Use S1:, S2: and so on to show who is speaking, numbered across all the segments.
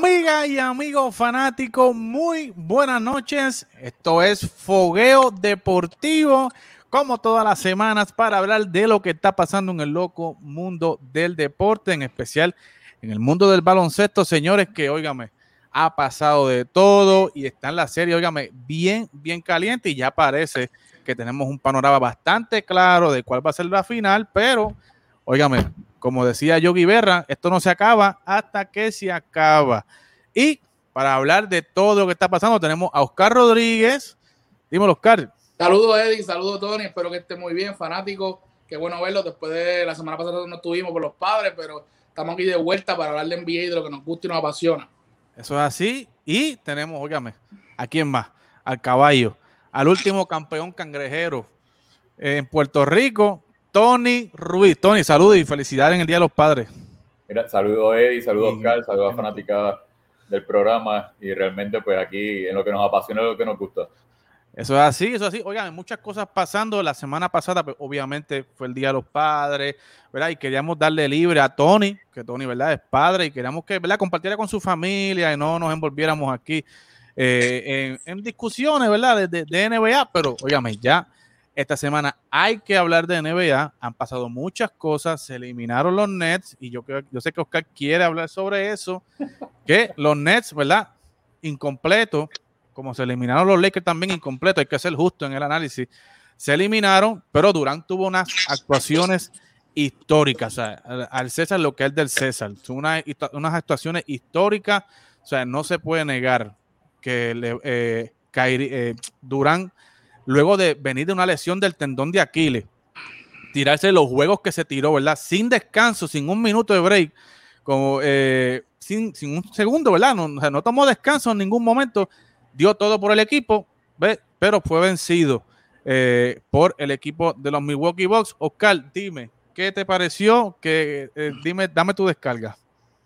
S1: Amiga y amigo fanático, muy buenas noches. Esto es Fogueo Deportivo, como todas las semanas, para hablar de lo que está pasando en el loco mundo del deporte, en especial en el mundo del baloncesto, señores, que óigame, ha pasado de todo y está en la serie, óigame, bien, bien caliente y ya parece que tenemos un panorama bastante claro de cuál va a ser la final, pero óigame, como decía Yogi Berra, esto no se acaba hasta que se acaba. Y para hablar de todo lo que está pasando, tenemos a Oscar Rodríguez. Dímelo, Oscar.
S2: Saludos, Eddie. Saludos, Tony. Espero que esté muy bien, fanático. Qué bueno verlo. Después de la semana pasada no estuvimos por los padres, pero estamos aquí de vuelta para hablar de NBA y de lo que nos gusta y nos apasiona.
S1: Eso es así. Y tenemos, óigame, ¿a quién más? Al caballo, al último campeón cangrejero en Puerto Rico, Tony Ruiz. Tony, saludos y felicidades en el Día de los Padres.
S3: Mira, saludos Eddie, saludos Oscar, saludos a fanática del programa y realmente pues aquí en lo que nos apasiona, lo que nos gusta.
S1: Eso es así, eso es así. Oigan, muchas cosas pasando. La semana pasada, pues, obviamente, fue el Día de los Padres, ¿verdad? Y queríamos darle libre a Tony, que Tony, ¿verdad? Es padre, y queríamos que, ¿verdad? Compartiera con su familia y no nos envolviéramos aquí eh, en, discusiones, ¿verdad? De, de, NBA, pero, óigame, ya esta semana hay que hablar de NBA. Han pasado muchas cosas. Se eliminaron los Nets y yo, yo sé que Oscar quiere hablar sobre eso. Que los Nets, ¿verdad? Incompleto, como se eliminaron los Lakers también incompleto. Hay que ser justo en el análisis. Se eliminaron, pero Durant tuvo unas actuaciones históricas. Al César lo que es del César. Son unas actuaciones históricas. O sea, no se puede negar que eh, eh, Durant luego de venir de una lesión del tendón de Aquiles, tirarse los juegos que se tiró, ¿verdad? Sin descanso, sin un minuto de break, como eh, sin, un segundo, ¿verdad? No, no tomó descanso en ningún momento, dio todo por el equipo, ¿ves? pero fue vencido eh, por el equipo de los Milwaukee Bucks. Oscar, dime, ¿qué te pareció? Que, eh, dime, dame tu descarga.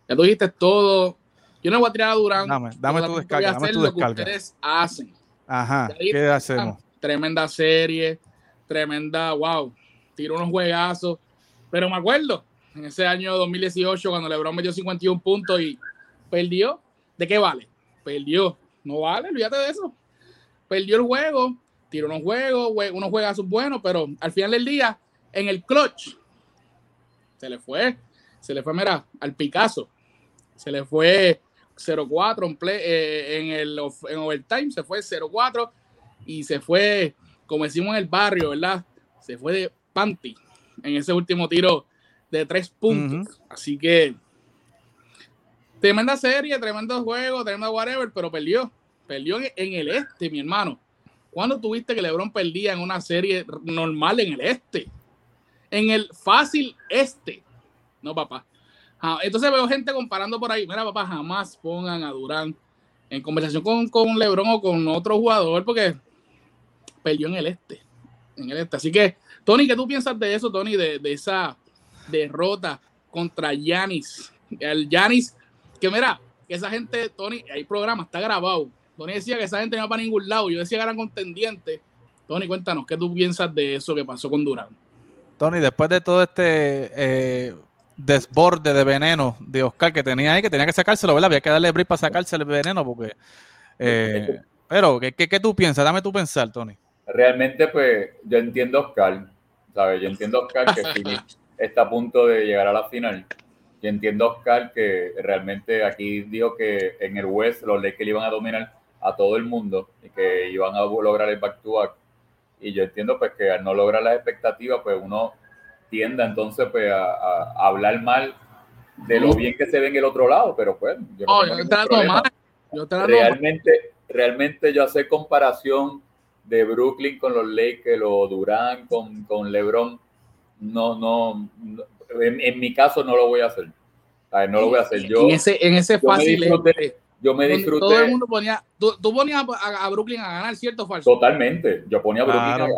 S2: Ya tú dijiste todo. Yo no voy a tirar a Durán.
S1: Dame, dame tu descarga. Dame tu descarga. ustedes
S2: hacen.
S1: Ajá, ¿qué hacemos?
S2: Tremenda serie, tremenda, wow, tiró unos juegazos. Pero me acuerdo, en ese año 2018, cuando LeBron metió 51 puntos y perdió, ¿de qué vale? Perdió. No vale, olvídate de eso. Perdió el juego, tiró unos juegos, unos juegazos buenos, pero al final del día, en el clutch, se le fue, se le fue, mira, al Picasso. Se le fue 0-4 en, eh, en, el en overtime, se fue 0-4 y se fue, como decimos en el barrio, ¿verdad? Se fue de panty en ese último tiro de tres puntos. Así que tremenda serie, tremendo juego, tremendo whatever, pero perdió. Perdió en el este, mi hermano. ¿Cuándo tuviste que LeBron perdía en una serie normal en el este? En el fácil este. No, papá. Entonces veo gente comparando por ahí. Mira, papá, jamás pongan a Durán en conversación con, con LeBron o con otro jugador, porque perdió en el este. En el este. Así que, Tony, ¿qué tú piensas de eso, Tony? De, esa derrota contra Yanis. El Yanis, que mira, que esa gente, Tony, hay programa, está grabado. Tony decía que esa gente no va para ningún lado. Yo decía que eran contendientes. Tony, cuéntanos, ¿qué tú piensas de eso que pasó con Durán?
S1: Tony, después de todo este eh, desborde de veneno de Oscar que tenía ahí, que tenía que sacárselo, ¿verdad? Había que darle brief para sacarse el veneno porque... Eh, pero, ¿qué, ¿qué, qué, tú piensas? Dame tu pensar, Tony
S3: realmente, pues, yo entiendo a Oscar, ¿sabes? Yo entiendo a Oscar que sí está a punto de llegar a la final. Yo entiendo a Oscar que realmente aquí dijo que en el West los Lakers iban a dominar a todo el mundo y que iban a lograr el back to back. Y yo entiendo pues que al no lograr las expectativas, pues uno tiende entonces pues a, hablar mal de lo bien que se ve en el otro lado, pero pues
S2: yo no, oh, mal. Yo
S3: realmente, realmente yo hacer comparación de Brooklyn con los Lakers o Durán con, con LeBron, no, no, en, mi caso no lo voy a hacer. no lo voy a hacer. Yo,
S2: en ese, en ese fácil.
S3: yo me disfruté.
S2: Todo el mundo ponía, tú, ponías a, Brooklyn a ganar, ¿cierto o falso?
S3: Totalmente. Yo ponía a Brooklyn a ganar.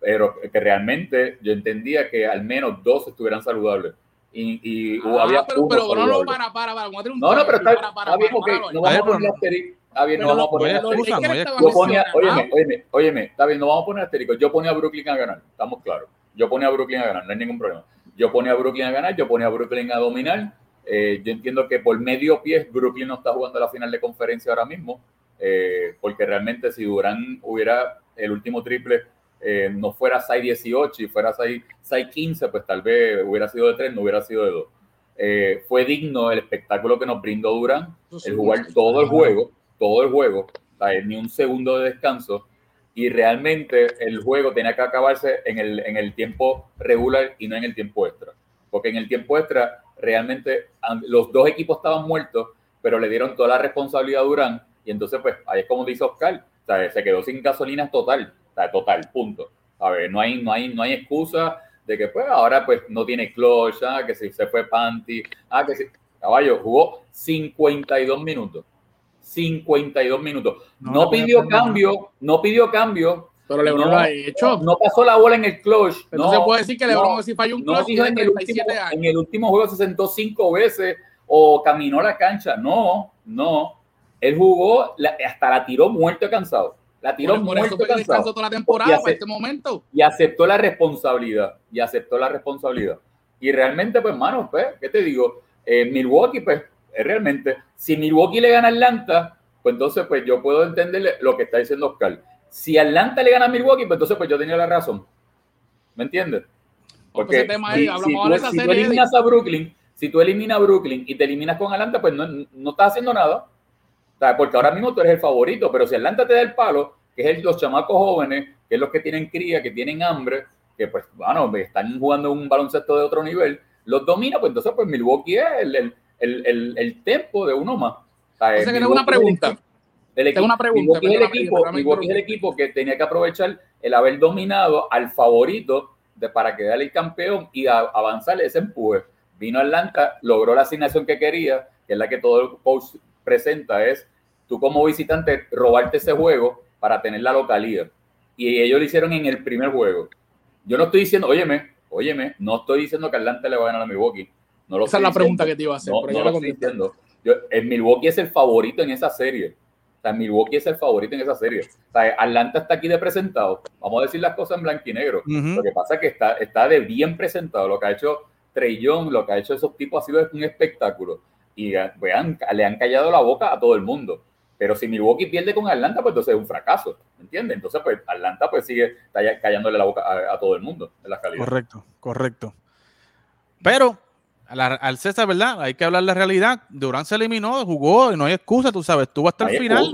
S3: Pero que realmente yo entendía que al menos dos estuvieran saludables. Y, y
S2: ah, había pero, pero no, no, para, para, para. Un
S3: no, no, pero está, para, para, está bien, no vamos a poner asterisco Está bien, no vamos a poner asterisco. Yo ponía, óyeme, óyeme, óyeme, está bien, no vamos a poner asterisco. Yo ponía a Brooklyn a ganar, estamos claros. Yo ponía a Brooklyn a ganar, no hay ningún problema. Yo ponía a Brooklyn a ganar, yo ponía a Brooklyn a dominar Eh, yo entiendo que por medio pie Brooklyn no está jugando la final de conferencia ahora mismo, eh, porque realmente si Durán hubiera el último triple eh, no fuera 6-18 y fuera 6-15, pues tal vez hubiera sido de 3, no hubiera sido de 2. fue digno el espectáculo que nos brindó Durán, el jugar todo el juego, todo el juego, ni un segundo de descanso, y realmente el juego tenía que acabarse en el, en el tiempo regular y no en el tiempo extra. Porque en el tiempo extra realmente los dos equipos estaban muertos, pero le dieron toda la responsabilidad a Durán y entonces pues ahí es como dice Oscar, se quedó sin gasolina total, total, punto. A ver, no hay, no hay, no hay excusa de que pues ahora pues no tiene clutch, ah, que si se fue panty, ah, que si, caballo, jugó 52 minutos. 52 minutos. No, pidió cambio, no pidió cambio.
S2: Pero LeBron lo ha hecho.
S3: No pasó la bola en el clutch.
S2: no, se puede decir que LeBron si falló un clutch
S3: en, el último, en el último juego se sentó cinco veces o caminó la cancha. No, no. Él jugó, hasta la tiró muerto cansado. La tiró muerto cansado.
S2: toda la temporada para este momento.
S3: Y aceptó la responsabilidad. Y aceptó la responsabilidad. Y realmente, pues, hermano, pues, ¿qué te digo? Eh, Milwaukee, pues, realmente, si Milwaukee le gana a Atlanta, pues entonces pues yo puedo entenderle lo que está diciendo Oscar. Si Atlanta le gana a Milwaukee, pues entonces pues yo tenía la razón. ¿Me entiendes? Porque si, tú, eliminas a Brooklyn, si tú eliminas a Brooklyn y te eliminas con Atlanta, pues no, no estás haciendo nada. Porque ahora mismo tú eres el favorito, pero si Atlanta te da el palo, que es los chamacos jóvenes, que es los que tienen cría, que tienen hambre, que pues, bueno, están jugando un baloncesto de otro nivel, los domina, pues entonces pues Milwaukee es el el, el, el tempo de uno más.
S2: O sea, que tengo una pregunta.
S3: El equipo, una pregunta. Es el equipo, es el equipo que tenía que aprovechar el haber dominado al favorito de, para quedar el campeón y a, avanzar ese empuje. Vino Atlanta, logró la asignación que quería, que es la que todo el post presenta, es tú como visitante robarte ese juego para tener la localidad. Y ellos lo hicieron en el primer juego. Yo no estoy diciendo, óyeme, óyeme, no estoy diciendo que Atlanta le va a ganar a Milwaukee.
S2: Esa es la pregunta que te iba a hacer.
S3: No, no lo estoy Yo, el Milwaukee es el favorito en esa serie. O sea, Milwaukee es el favorito en esa serie. O sea, Atlanta está aquí de presentado. Vamos a decir las cosas en blanco y negro. Lo que pasa es que está, está de bien presentado. Lo que ha hecho Trey Young, lo que ha hecho esos tipos ha sido un espectáculo. Y vean, le han callado la boca a todo el mundo. Pero si Milwaukee pierde con Atlanta, pues entonces es un fracaso. ¿Entiendes? Entonces, pues Atlanta pues sigue callándole la boca a, todo el mundo en la calidad.
S1: Correcto, correcto. Pero al César, ¿verdad? Hay que hablar la realidad. Durán se eliminó, jugó y no hay excusa, tú sabes, estuvo hasta el final.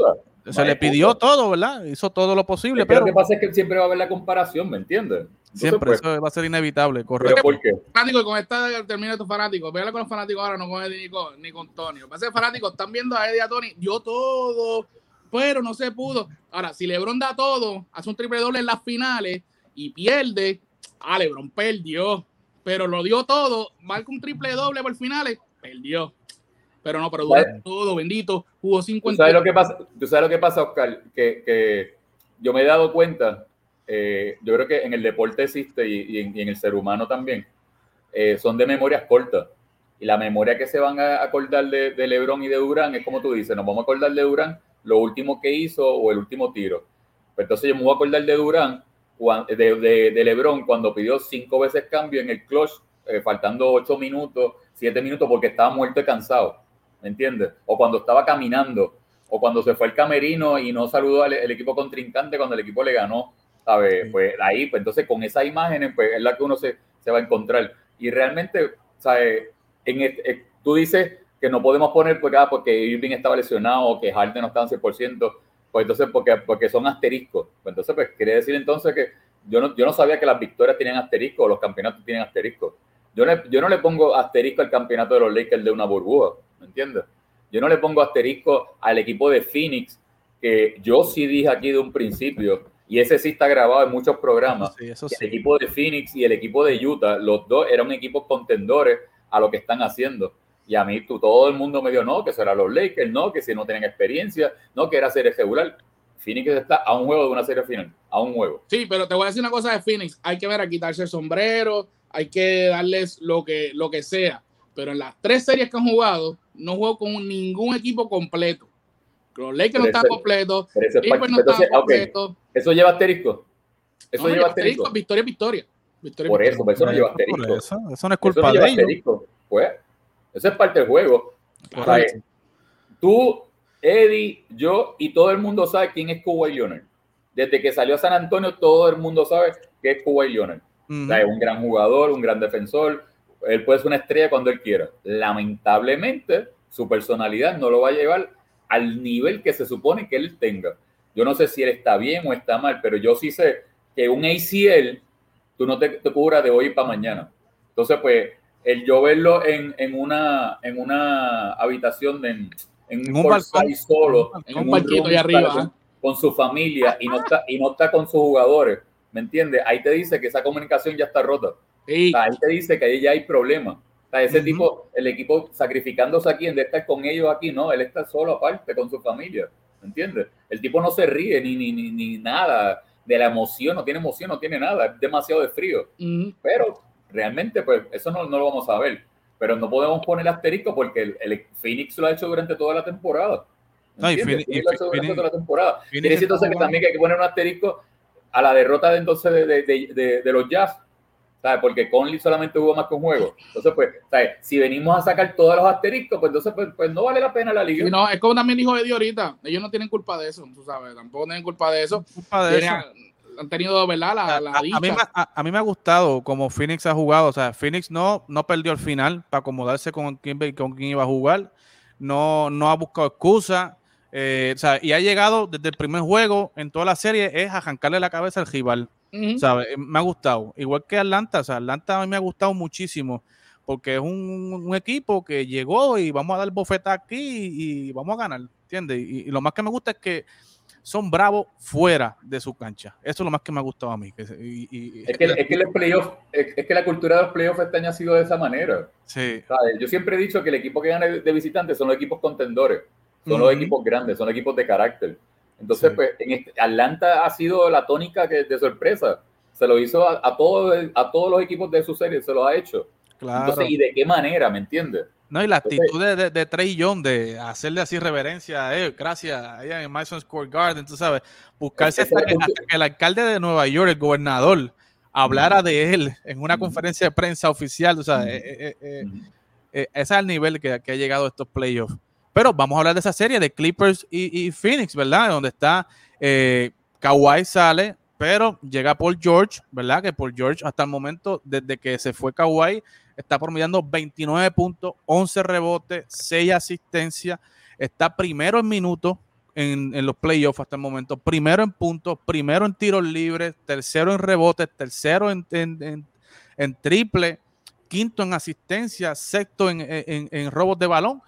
S1: se le pidió todo, ¿verdad? Hizo todo lo posible. pero
S3: lo que pasa es que siempre va a haber la comparación, ¿me entiendes?
S1: siempre, pues, eso va a ser inevitable, correcto.
S2: ¿Por qué? Fanático, con esta termina tu fanático. Véale con los fanáticos ahora, no con Eddie ni con, ni con Tony. Va a ser fanático, están viendo a Eddie y a Tony, dio todo, pero no se pudo. Ahora, si LeBron da todo, hace un triple doble en las finales y pierde, ah, LeBron perdió pero lo dio todo, marca un triple doble por finales, perdió. Pero no, pero duró todo, bendito, jugó 50.
S3: ¿Tú sabes lo que pasa, ¿Tú sabes lo que pasa Oscar? Que, que yo me he dado cuenta, eh, yo creo que en el deporte existe y, en, el ser humano también, eh, son de memorias cortas. Y la memoria que se van a acordar de, de Lebron y de Durán es como tú dices, nos vamos a acordar de Durán lo último que hizo o el último tiro. Pues entonces yo me voy a acordar de Durán de, de, Lebron cuando pidió cinco veces cambio en el clutch, eh, faltando ocho minutos, siete minutos, porque estaba muerto y cansado, ¿me entiendes? O cuando estaba caminando, o cuando se fue el camerino y no saludó al equipo contrincante cuando el equipo le ganó, ¿sabes? Pues ahí, pues entonces con esas imágenes, pues es la que uno se, se va a encontrar. Y realmente, ¿sabes? En tú dices que no podemos poner por acá porque Irving estaba lesionado o que Harden no estaba en 100%, pues entonces, porque, porque son asteriscos. Pues entonces, pues quiere decir entonces que yo no, yo no sabía que las victorias tenían asterisco o los campeonatos tienen asterisco. Yo, yo no le pongo asterisco al campeonato de los Lakers de una burbuja, ¿me entiendes? Yo no le pongo asterisco al equipo de Phoenix, que yo sí dije aquí de un principio, y ese sí está grabado en muchos programas. El equipo de Phoenix y el equipo de Utah, los dos eran equipos contendores a lo que están haciendo. Y a mí tú, todo el mundo me dio, no, que será los Lakers, no, que si no tienen experiencia, no, que era serie regular. Phoenix está a un juego de una serie final, a un juego.
S2: Sí, pero te voy a decir una cosa de Phoenix, hay que ver a quitarse el sombrero, hay que darles lo que, lo que sea. Pero en las tres series que han jugado, no juego con ningún equipo completo. Los Lakers no están completos,
S3: eso, no está completo. Eso lleva asterisco.
S2: Eso lleva asterisco. Victoria, victoria.
S3: por eso, eso no lleva asterisco.
S1: Eso, no es culpa de ellos.
S3: Pues, Eso es parte del juego. tú, Eddie, yo y todo el mundo sabe quién es Kawhi Leonard. Desde que salió a San Antonio, todo el mundo sabe que es Kawhi Leonard. es un gran jugador, un gran defensor. Él puede ser una estrella cuando él quiera. Lamentablemente, su personalidad no lo va a llevar al nivel que se supone que él tenga. Yo no sé si él está bien o está mal, pero yo sí sé que un ACL tú no te, te cubras de hoy para mañana. Entonces, pues, el yo verlo en, en, una, en una habitación, de, en, un, balcón solo,
S2: en un, parquito ahí arriba,
S3: con, con, su familia y no, está, y no está con sus jugadores, ¿me entiendes? Ahí te dice que esa comunicación ya está rota. ahí te dice que ahí ya hay problemas. ese tipo, el equipo sacrificándose aquí en de estar con ellos aquí, no, él está solo aparte con su familia, ¿me entiendes? El tipo no se ríe ni, ni, ni, ni nada de la emoción, no tiene emoción, no tiene nada, es demasiado de frío. Pero realmente, pues eso no, no, lo vamos a ver. Pero no podemos poner asterisco porque el, el Phoenix lo ha hecho durante toda la temporada. No, y Phoenix, lo ha hecho durante toda la temporada. Quiere entonces que también hay que poner un asterisco a la derrota de entonces de, de, de, de los Jazz. ¿sabes? Porque Conley solamente jugó más que un juego. Entonces, pues, ¿sabes? Si venimos a sacar todos los asteriscos, pues entonces pues, pues no vale la pena la liga.
S2: no, es como también dijo Eddie ahorita, ellos no tienen culpa de eso, tú sabes, tampoco tienen culpa de eso. Culpa de eso han tenido, ¿verdad? La, la
S1: a, mí, a, mí, me ha gustado como Phoenix ha jugado. O sea, Phoenix no, no perdió el final para acomodarse con quién, con quién iba a jugar. No, no ha buscado excusa. Eh, o sea, y ha llegado desde el primer juego en toda la serie es arrancarle la cabeza al rival. Eh, me ha gustado. Igual que Atlanta. O sea, Atlanta a mí me ha gustado muchísimo porque es un, un equipo que llegó y vamos a dar bofeta aquí y, vamos a ganar. ¿Entiendes? y, lo más que me gusta es que son bravos fuera de su cancha. Eso es lo más que me ha gustado a mí.
S3: es, que, es, que playoff, es, que la cultura de los playoffs este año ha sido de esa manera.
S1: Sí.
S3: Yo siempre he dicho que el equipo que gana de visitantes son los equipos contendores, son los equipos grandes, son equipos de carácter. Entonces, pues, en este, Atlanta ha sido la tónica que, de sorpresa. Se lo hizo a, a, todos, a todos los equipos de su serie, se lo ha hecho. Claro. Entonces, ¿y de qué manera? ¿Me entiendes?
S1: No, y la actitud de, de, de, Trey Young de hacerle así reverencia a él, gracias, allá en Madison Square Garden, tú sabes, buscarse hasta que, el alcalde de Nueva York, el gobernador, hablara de él en una conferencia de prensa oficial, tú sabes, eh, eh, eh, ese es el nivel que, ha llegado estos playoffs. Pero vamos a hablar de esa serie de Clippers y, y Phoenix, ¿verdad? Donde está Kawhi sale, pero llega Paul George, ¿verdad? Que Paul George hasta el momento, desde que se fue Kawhi, está promediando 29 puntos, 11 rebotes, 6 asistencias, está primero en minutos en, los playoffs hasta el momento, primero en puntos, primero en tiros libres, tercero en rebotes, tercero en, triple, quinto en asistencia, sexto en, robos de balón.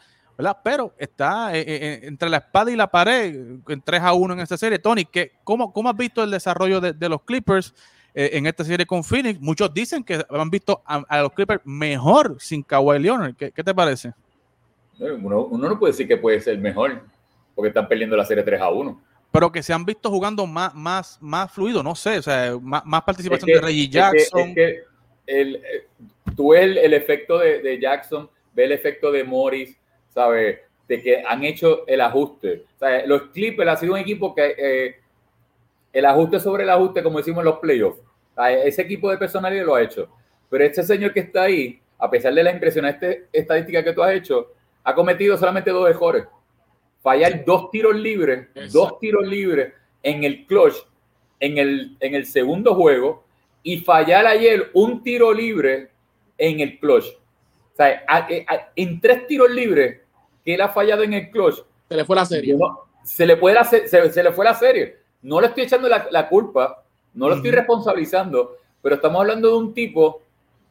S1: Pero está eh, eh, eh, entre la espada y la pared, en 3 a 1 en esta serie. Tony, ¿qué, cómo, ¿cómo has visto el desarrollo de, de los Clippers? Eh, en esta serie con Phoenix. Muchos dicen que han visto a, los Clippers mejor sin Kawhi Leonard. ¿Qué, te parece?
S3: Uno, no puede decir que puede ser mejor porque están perdiendo la serie 3 a 1.
S1: Pero que se han visto jugando más, más, más fluido, no sé, o sea, más, participación de Reggie Jackson.
S3: Es que, el, eh, tú ves el, efecto de, Jackson, ves el efecto de Morris, ¿sabes? De que han hecho el ajuste. O los Clippers ha sido un equipo que eh, el ajuste sobre el ajuste, como decimos en los playoffs. Ese equipo de personalidad lo ha hecho. Pero este señor que está ahí, a pesar de la impresionante estadística que tú has hecho, ha cometido solamente dos errores. Fallar dos tiros libres, dos tiros libres en el clutch, en el, en el segundo juego, y fallar ayer un tiro libre en el clutch. O sea, en tres tiros libres que él ha fallado en el clutch.
S2: Se le fue la serie.
S3: se, le puede se, se le fue la serie no le estoy echando la, culpa, no lo estoy responsabilizando, pero estamos hablando de un tipo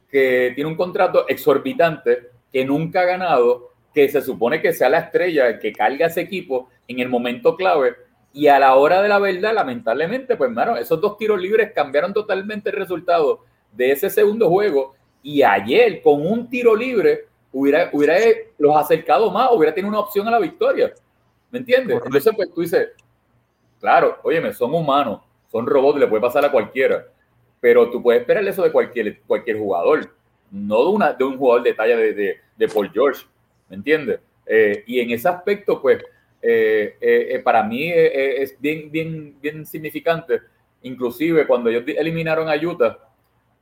S3: que tiene un contrato exorbitante, que nunca ha ganado, que se supone que sea la estrella, que carga ese equipo en el momento clave, y a la hora de la verdad, lamentablemente, pues, hermano, esos dos tiros libres cambiaron totalmente el resultado de ese segundo juego, y ayer, con un tiro libre, hubiera, hubiera los acercado más, hubiera tenido una opción a la victoria. ¿Me entiendes? Entonces, pues tú dices, Claro, óyeme, son humanos, son robots, le puede pasar a cualquiera, pero tú puedes esperar eso de cualquier, cualquier jugador, no de, de un jugador de talla de, de, Paul George, ¿me entiendes? Eh, y en ese aspecto, pues, eh, eh, para mí es bien, bien, bien significante. Inclusive cuando ellos eliminaron a Utah,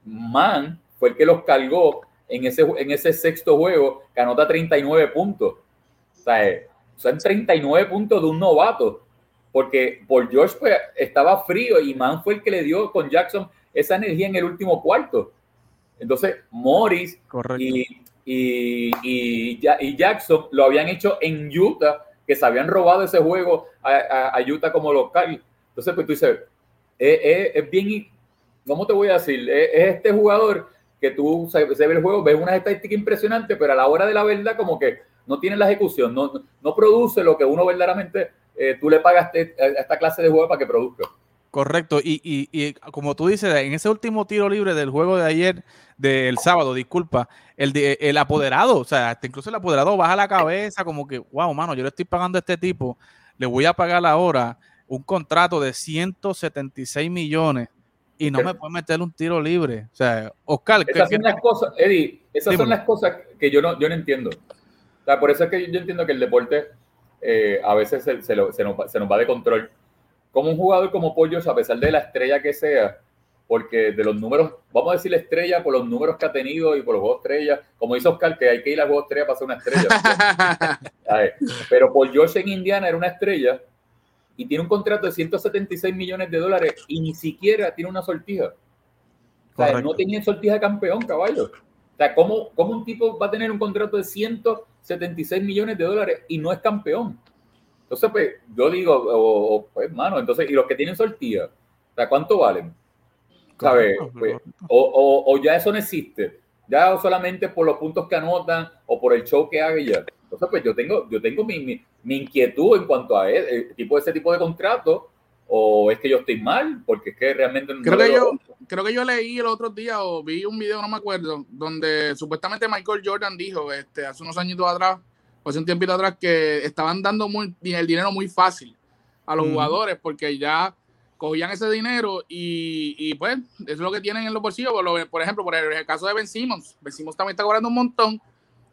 S3: Man fue el que los cargó en ese, en ese sexto juego que anota 39 puntos. O sea, son 39 puntos de un novato. Porque por George pues, estaba frío y Man fue el que le dio con Jackson esa energía en el último cuarto. Entonces, Morris y, y, y, Jackson lo habían hecho en Utah, que se habían robado ese juego a, a, Utah como local. Entonces, pues tú dices, es, bien, ¿cómo te voy a decir? Es, este jugador que tú se, ve el juego, ves una estadística impresionante, pero a la hora de la verdad como que no tiene la ejecución, no, no produce lo que uno verdaderamente eh, tú le pagas a esta clase de juego para que produzca.
S1: Correcto, y, y, y, como tú dices, en ese último tiro libre del juego de ayer, del sábado, disculpa, el, el apoderado, o sea, incluso el apoderado baja la cabeza como que, wow, mano, yo le estoy pagando a este tipo, le voy a pagar ahora un contrato de 176 millones y no me puede meter un tiro libre. O sea, Oscar,
S3: esas son las cosas, Eddie, esas son las cosas que yo no, yo no entiendo. O sea, por eso es que yo entiendo que el deporte eh, a veces se, se, nos, se, nos, va de control como un jugador como Pollos, a pesar de la estrella que sea, porque de los números, vamos a decir la estrella por los números que ha tenido y por los juegos estrellas, como dice Oscar, que hay que ir a juegos estrella para ser una estrella. Pero Paul George en Indiana era una estrella y tiene un contrato de 176 millones de dólares y ni siquiera tiene una sortija. O sea, no tenía sortija de campeón, caballo. O sea, ¿cómo, ¿cómo un tipo va a tener un contrato de 176 millones de dólares y no es campeón? Entonces, pues, yo digo, pues, mano, entonces, ¿y los que tienen sortilla? O sea, ¿cuánto valen? ¿Sabes? Pues, o, o, ya eso no existe. Ya solamente por los puntos que anotan o por el show que haga ya. Entonces, pues yo tengo, yo tengo mi, mi, mi inquietud en cuanto a el, tipo, ese tipo de contrato. O es que yo estoy mal, porque es que realmente
S2: creo que yo creo que yo leí el otro día o vi un video, no me acuerdo, donde supuestamente Michael Jordan dijo este hace unos añitos atrás hace un tiempito atrás que estaban dando muy, el dinero muy fácil a los jugadores porque ya cogían ese dinero y, y, pues eso es lo que tienen en los bolsillos. Por, por ejemplo, por el, caso de Ben Simmons, Ben Simmons también está cobrando un montón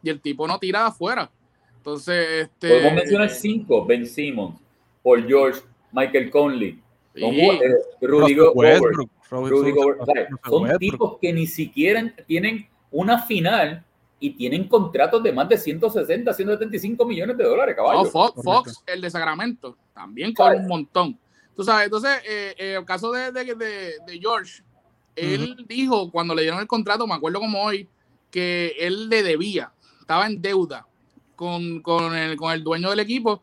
S2: y el tipo no tira de afuera. Entonces, este.
S3: Podemos mencionar cinco: Ben Simmons, Paul George, Michael Conley, eh, Rudy Gobert. Son tipos que ni siquiera tienen una final y tienen contratos de más de 160, 175 millones de dólares, caballo.
S2: Fox, el de Sacramento, también con un montón. Tú sabes, entonces, eh, eh, el caso de, de, de, George, él dijo cuando le dieron el contrato, me acuerdo como hoy, que él le debía, estaba en deuda con, con, el, con el dueño del equipo,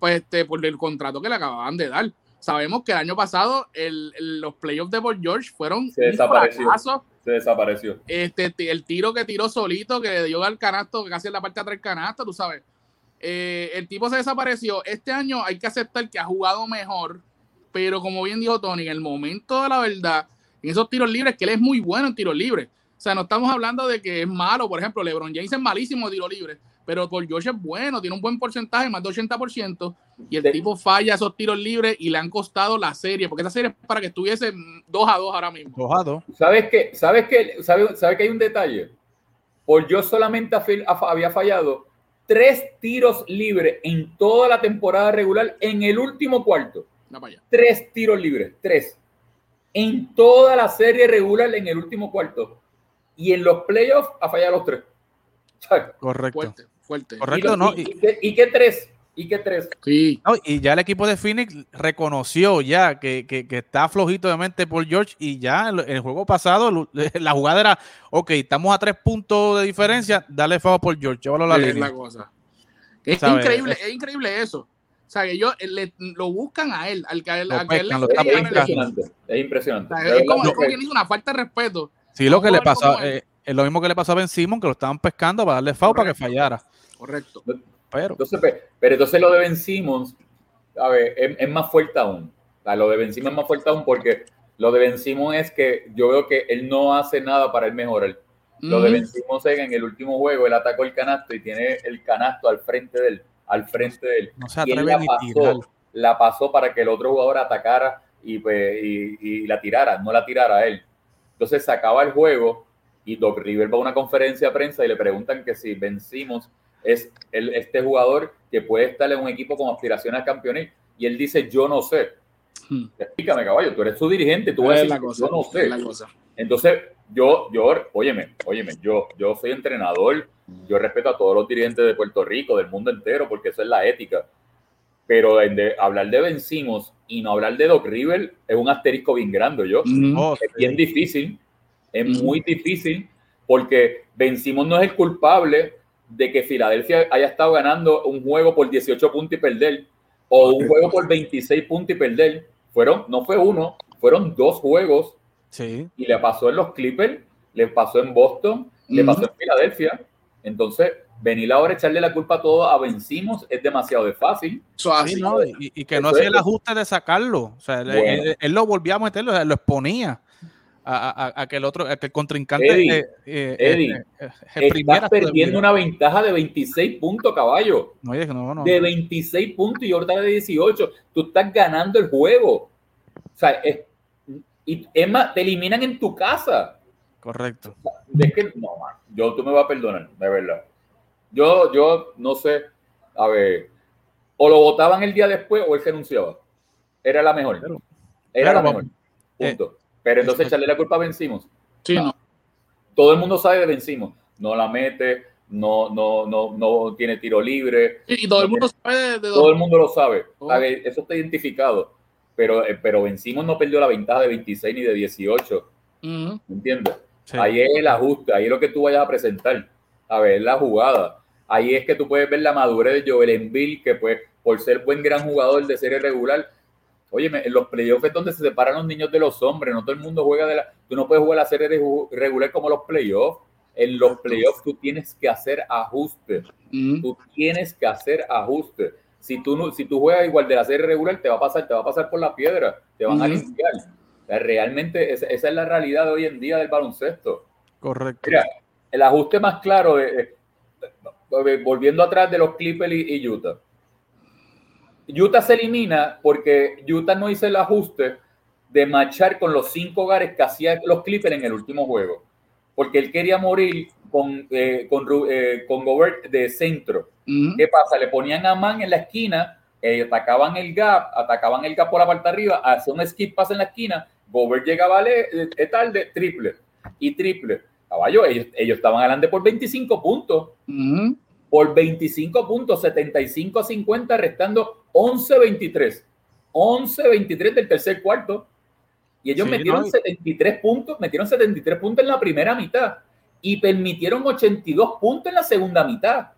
S2: pues este, por el contrato que le acababan de dar. Sabemos que el año pasado el, los playoffs de Paul George fueron
S3: Se desapareció se desapareció.
S2: Este, el tiro que tiró solito, que le dio al canasto, casi en la parte de atrás del canasto, tú sabes. Eh, el tipo se desapareció. Este año hay que aceptar que ha jugado mejor, pero como bien dijo Tony, en el momento de la verdad, en esos tiros libres, que él es muy bueno en tiros libres. O sea, no estamos hablando de que es malo, por ejemplo, LeBron James es malísimo de tiro libre, pero por George es bueno, tiene un buen porcentaje, más de 80%, y el tipo falla esos tiros libres y le han costado la serie, porque esa serie es para que estuviese 2 a 2 ahora mismo. 2
S1: a 2.
S3: ¿Sabes qué? ¿Sabes qué? ¿Sabes, ¿Sabe que hay un detalle? Por yo solamente había fallado tres tiros libres en toda la temporada regular en el último cuarto. Tres tiros libres, tres. En toda la serie regular en el último cuarto. Y en los playoffs ha fallado los tres.
S1: Correcto.
S2: Fuerte,
S1: Correcto, ¿no?
S3: Y, qué, tres? ¿Y qué tres?
S1: Sí. y ya el equipo de Phoenix reconoció ya que, está flojito de mente por George y ya en el juego pasado la jugada era, ok, estamos a tres puntos de diferencia, dale favor por George, llévalo la
S2: línea. Es la cosa. Es increíble, es increíble eso. O sea, que ellos eh, lo buscan a él, al que, él,
S3: es, impresionante, es impresionante.
S2: es como, es como quien hizo una falta de respeto.
S1: Sí, lo que le pasó, es lo mismo que le pasó a Ben Simon, que lo estaban pescando para darle FAO para que fallara.
S2: Correcto.
S3: Pero. Entonces, pero entonces lo de Ben Simmons, a ver, es, más fuerte aún. lo de Ben Simmons es más fuerte aún porque lo de Ben Simmons es que yo veo que él no hace nada para él mejorar. Lo de Ben Simmons es que en el último juego él atacó el canasto y tiene el canasto al frente de él, al frente de él.
S1: No se y él la
S3: pasó, la pasó para que el otro jugador atacara y, pues, y, y, la tirara, no la tirara a él. Entonces se acaba el juego y Doc River va a una conferencia de prensa y le preguntan que si vencimos es el, este jugador que puede estar en un equipo con aspiraciones a campeones y él dice yo no sé. Hmm. Explícame caballo, tú eres su dirigente, tú eres
S2: la cosa,
S3: yo no sé. Entonces yo, yo, óyeme, óyeme, yo, yo soy entrenador, yo respeto a todos los dirigentes de Puerto Rico, del mundo entero, porque eso es la ética. Pero de, hablar de vencimos y no hablar de Doc River es un asterisco bien grande, yo.
S1: Oh,
S3: es bien difícil, es muy difícil, porque vencimos no es el culpable de que Filadelfia haya estado ganando un juego por 18 puntos y perder, o un juego por 26 puntos y perder. Fueron, no fue uno, fueron dos juegos.
S1: Sí.
S3: Y le pasó en los Clippers, le pasó en Boston, le pasó en Filadelfia. Entonces, venir ahora a echarle la culpa a todo a vencimos es demasiado de fácil.
S1: Sí, no, y, que no hacía el ajuste de sacarlo. O sea, él, lo volvía a meterlo, lo exponía a, que el otro, a que el contrincante
S3: Eddie, eh, Eddie, estás perdiendo una ventaja de 26 puntos, caballo.
S1: No, no, no,
S3: de 26 puntos y ahorita de 18. Tú estás ganando el juego. O sea, es, y es más, te eliminan en tu casa.
S1: Correcto.
S3: Es que, no, yo tú me vas a perdonar, de verdad. Yo, yo no sé, a ver, o lo votaban el día después o él se anunciaba. Era la mejor. Era la mejor. Punto. Pero entonces echarle la culpa a Vencimos.
S2: Sí, no.
S3: Todo el mundo sabe de Vencimos. No la mete, no, no, no, no tiene tiro libre.
S2: y todo el mundo sabe de,
S3: Todo el mundo lo sabe. Oh. Eso está identificado. Pero, eh, pero Vencimos no perdió la ventaja de 26 ni de 18. ¿Me entiendes? Ahí es el ajuste, ahí es lo que tú vayas a presentar. A ver, la jugada. Ahí es que tú puedes ver la madurez de Joel Embiid, que pues por ser buen gran jugador de serie regular, Oye, en los playoffs es donde se separan los niños de los hombres, no todo el mundo juega de la... Tú no puedes jugar la serie regular como los playoffs. En los playoffs tú tienes que hacer ajustes. Tú tienes que hacer ajustes. Si tú, no, si tú juegas igual de la serie regular, te va a pasar, te va a pasar por la piedra, te van a limpiar. realmente esa, es la realidad de hoy en día del baloncesto.
S1: Correcto.
S3: Mira, el ajuste más claro, de, volviendo atrás de los Clippers y Utah Utah se elimina porque Utah no hizo el ajuste de marchar con los cinco hogares que hacía los Clippers en el último juego. Porque él quería morir con, eh, con, eh, con, Gobert de centro. ¿Qué pasa? Le ponían a Man en la esquina, eh, atacaban el gap, atacaban el gap por la parte de arriba, hacía un skip pass en la esquina, Gobert llegaba a tarde, triple y triple. Caballo, ellos, ellos estaban adelante por 25 puntos por 25 puntos, 75 a 50, restando 11-23. 11-23 del tercer cuarto. Y ellos metieron 73 puntos, metieron 73 puntos en la primera mitad y permitieron 82 puntos en la segunda mitad.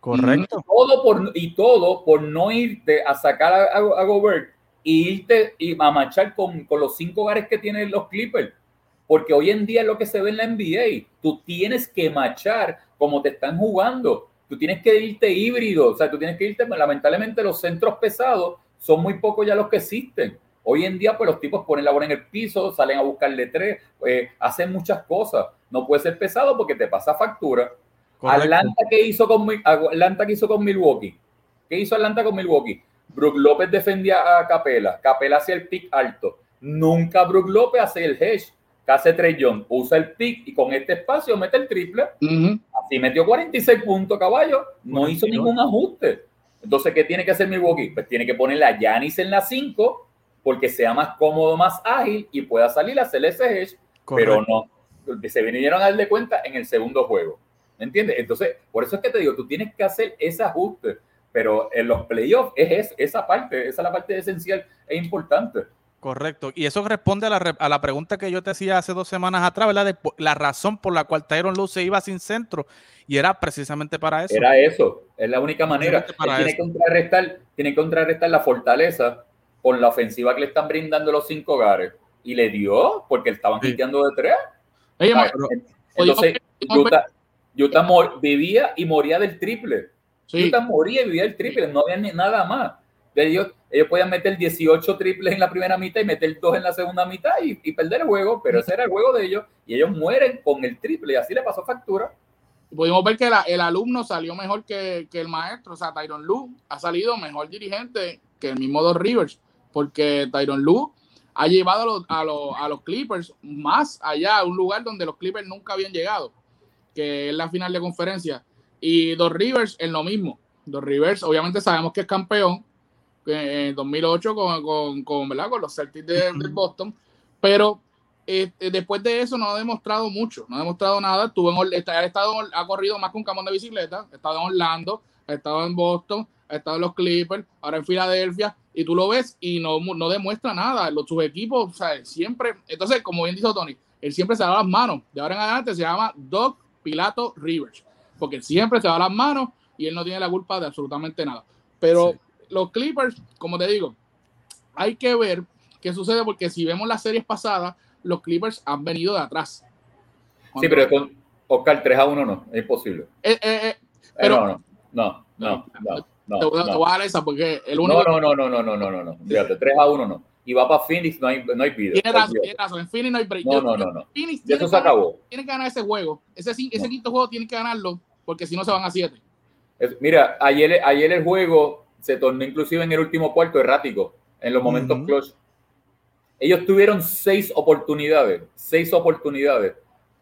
S1: Correcto.
S3: Y todo por, y todo por no irte a sacar a, a, Gobert y irte y a marchar con, con los cinco hogares que tienen los Clippers. Porque hoy en día es lo que se ve en la NBA. Tú tienes que marchar como te están jugando tú tienes que irte híbrido, o sea, tú tienes que irte, lamentablemente los centros pesados son muy pocos ya los que existen. Hoy en día, pues los tipos ponen la bola en el piso, salen a buscarle tres, eh, hacen muchas cosas. No puede ser pesado porque te pasa factura. Atlanta que hizo con Atlanta que hizo con Milwaukee. ¿Qué hizo Atlanta con Milwaukee? Brook López defendía a Capela. Capela hacía el pick alto. Nunca Brook López hace el hedge que hace Trey Young, usa el pick y con este espacio mete el triple. Así metió 46 puntos, caballo. No hizo ningún ajuste. Entonces, ¿qué tiene que hacer Milwaukee? Pues tiene que ponerle a Yanis en la 5 porque sea más cómodo, más ágil y pueda salir a hacer ese edge. Pero no, se vinieron a darle cuenta en el segundo juego. ¿Me entiendes? Entonces, por eso es que te digo, tú tienes que hacer ese ajuste. Pero en los playoffs es esa parte, esa es la parte esencial e importante.
S1: Correcto. Y eso responde a la, a la, pregunta que yo te hacía hace dos semanas atrás, ¿verdad? De la razón por la cual Tyron Lue se iba sin centro. Y era precisamente para eso.
S3: Era eso. Es la única manera. Tiene que, contrarrestar, tiene que contrarrestar la fortaleza con la ofensiva que le están brindando los cinco hogares. Y le dio, porque estaban sí. de tres. Entonces, Utah, Utah vivía y moría del triple. Utah moría y vivía del triple. No había ni nada más. Ellos, ellos podían meter 18 triples en la primera mitad y meter dos en la segunda mitad y, perder el juego, pero ese era el juego de ellos y ellos mueren con el triple y así le pasó factura.
S2: Pudimos ver que el alumno salió mejor que, el maestro, o sea, Tyron Lu ha salido mejor dirigente que el mismo Dos Rivers, porque Tyron Lu ha llevado a los, a, los, Clippers más allá, a un lugar donde los Clippers nunca habían llegado, que es la final de conferencia. Y Dos Rivers es lo mismo. Dos Rivers, obviamente sabemos que es campeón, en 2008 con, con, con, ¿verdad? con los Celtics de, Boston, pero eh, eh, después de eso no ha demostrado mucho, no ha demostrado nada. Estuvo en, ha, estado, ha corrido más con un camón de bicicleta, ha estado en Orlando, ha estado en Boston, ha estado en los Clippers, ahora en Filadelfia, y tú lo ves y no, no demuestra nada. Los, sus equipos, o sea, siempre. Entonces, como bien dijo Tony, él siempre se da las manos. De ahora en adelante se llama Doc Pilato Rivers, porque siempre se da las manos y él no tiene la culpa de absolutamente nada. Pero los Clippers, como te digo, hay que ver qué sucede, porque si vemos las series pasadas, los Clippers han venido de atrás.
S3: sí, pero con Oscar 3 a 1 no, es imposible.
S2: Eh, eh, eh, pero,
S3: no, no, no, no, no. No,
S2: te, voy, a dar esa porque el único.
S3: No, no, no, no, no, no, no, no. Fíjate, 3 a 1 no. Y va para Phoenix, no hay, no hay vida.
S2: Tiene razón, tiene razón. En Phoenix no hay break.
S3: No, no, no. no.
S2: Phoenix
S3: eso se acabó.
S2: Tiene que ganar ese juego. Ese, ese quinto juego tiene que ganarlo porque si no se van a 7.
S3: Mira, ayer, ayer el juego se tornó inclusive en el último cuarto errático, en los momentos uh clutch. Ellos tuvieron seis oportunidades, seis oportunidades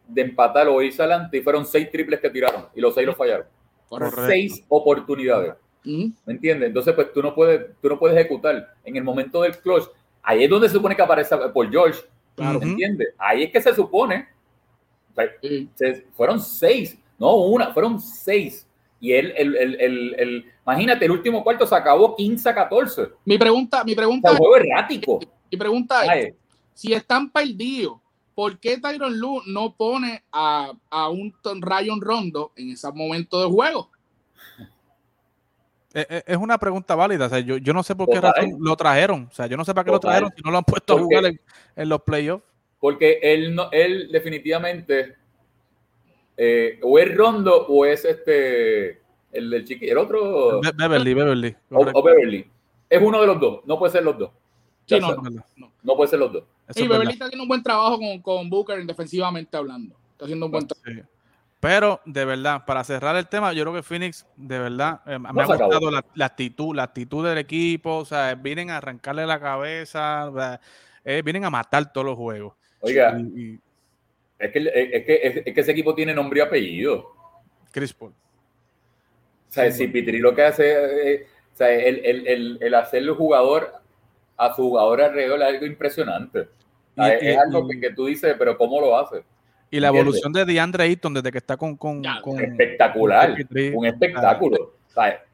S3: de empatar o irse adelante y fueron seis triples que tiraron y los seis los fallaron. Correcto. Seis oportunidades. ¿Me entiendes? Entonces, pues tú no puedes, tú no puedes ejecutar. En el momento del clutch, ahí es donde se supone que aparece por George. ¿Me entiendes? Ahí es que se supone. fueron seis, no una, fueron seis. Y él, el, el, el, imagínate, el último cuarto se acabó 15 a 14.
S2: Mi pregunta, mi pregunta.
S3: es, juego errático.
S2: Mi pregunta es: si están perdidos, ¿por qué Tyron Lu no pone a, a un Rayon Rondo en ese momento de juego?
S1: Eh, eh, es una pregunta válida. O sea, yo, yo no sé por qué razón lo trajeron. O sea, yo no sé para qué lo trajeron si no lo han puesto a jugar en, los playoffs.
S3: Porque él, no, él definitivamente eh, o es Rondo o es este el del chiqui, el otro
S1: Beverly, Beverly.
S3: O, Beverly. Es uno de los dos. No puede ser los dos.
S2: Sí, no,
S3: no, puede ser los dos.
S2: y Beverly está haciendo un buen trabajo con, con Booker defensivamente hablando. Está haciendo un buen trabajo.
S1: Pero de verdad, para cerrar el tema, yo creo que Phoenix, de verdad, eh, me ha gustado la, actitud, la actitud del equipo, o sea, vienen a arrancarle la cabeza, eh, vienen a matar todos los juegos.
S3: Oiga, es, que, es, que, es, que, ese equipo tiene nombre y apellido.
S1: Chris Paul.
S3: O sea, si Pitri lo que hace, eh, o sea, el, el, el, jugador a su jugador alrededor es algo impresionante. es, algo que, que, tú dices, pero ¿cómo lo hace?
S1: Y la evolución de DeAndre Ayton desde que está con. con,
S3: espectacular. un espectáculo.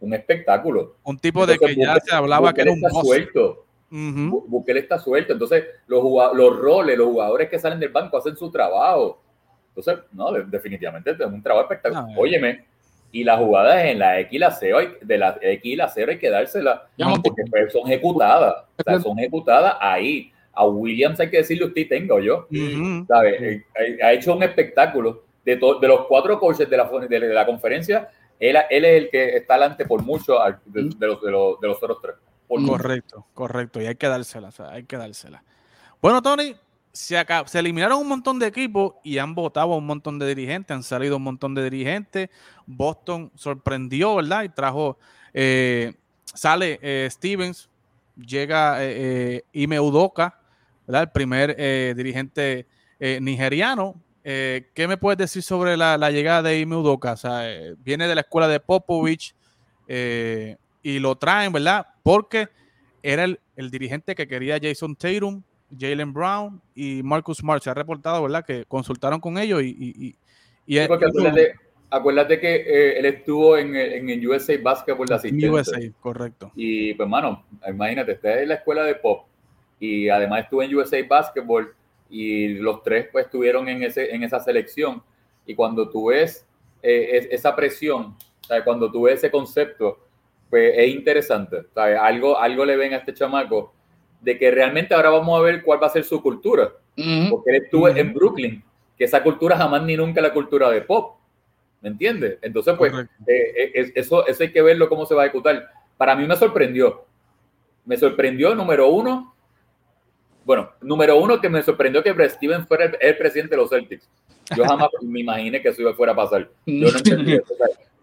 S3: Un espectáculo.
S1: Un tipo de que ya se hablaba que era un
S3: suelto. Uh está suelto. Entonces, los, los roles, los jugadores que salen del banco hacen su trabajo. Entonces, no, definitivamente es un trabajo espectacular. Eh. Óyeme, y las jugadas en la X y la 0, de la X y la 0 hay que dárselas porque pues, son ejecutadas. O sea, son ejecutadas ahí a Williams hay que decirle usted tengo yo. Eh, ha hecho un espectáculo de, de los cuatro coaches de la, de, la conferencia. Él, él, es el que está delante por mucho de, los, de, los, de los otros tres.
S1: Correcto, correcto. Y hay que dársela, hay que dársela. Bueno, Tony, se, se eliminaron un montón de equipos y han votado a un montón de dirigentes, han salido un montón de dirigentes. Boston sorprendió, ¿verdad? Y trajo, eh, sale eh, Stevens, llega eh, Ime Udoka, el primer eh, dirigente eh, nigeriano. Eh, ¿Qué me puedes decir sobre la, llegada de Ime Udoka? O sea, viene de la escuela de Popovich y lo traen, ¿verdad? Porque era el, dirigente que quería Jason Tatum, Jalen Brown y Marcus Smart. Se ha reportado, ¿verdad? Que consultaron con ellos y... y,
S3: acuérdate, que él estuvo en, en, USA Basketball de asistente.
S1: USA, correcto.
S3: Y pues, mano, imagínate, está en la escuela de Pop y además estuve en USA Basketball y los tres pues estuvieron en, ese, en esa selección. Y cuando tú ves eh, esa presión, cuando tú ves ese concepto, pues es interesante. Algo, algo le ven a este chamaco de que realmente ahora vamos a ver cuál va a ser su cultura. Porque él estuvo en Brooklyn, que esa cultura jamás ni nunca la cultura de pop. ¿Me entiendes? Entonces, pues, eh, eh, eso, eso hay que verlo cómo se va a ejecutar. Para mí me sorprendió. Me sorprendió, número uno, bueno, número uno que me sorprendió que Steven fuera el, presidente de los Celtics. Yo jamás me imaginé que eso fuera a pasar. Yo no entendí eso.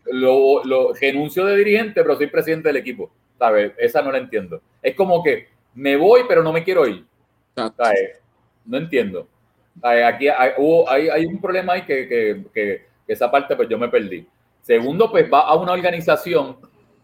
S3: Lo, lo renuncio de dirigente, pero soy presidente del equipo. ¿Sabes? Esa no la entiendo. Es como que me voy, pero no me quiero ir. ¿Sabes? No entiendo. Aquí hay, hay, hay, un problema ahí que, que, que, esa parte pues yo me perdí. Segundo, pues va a una organización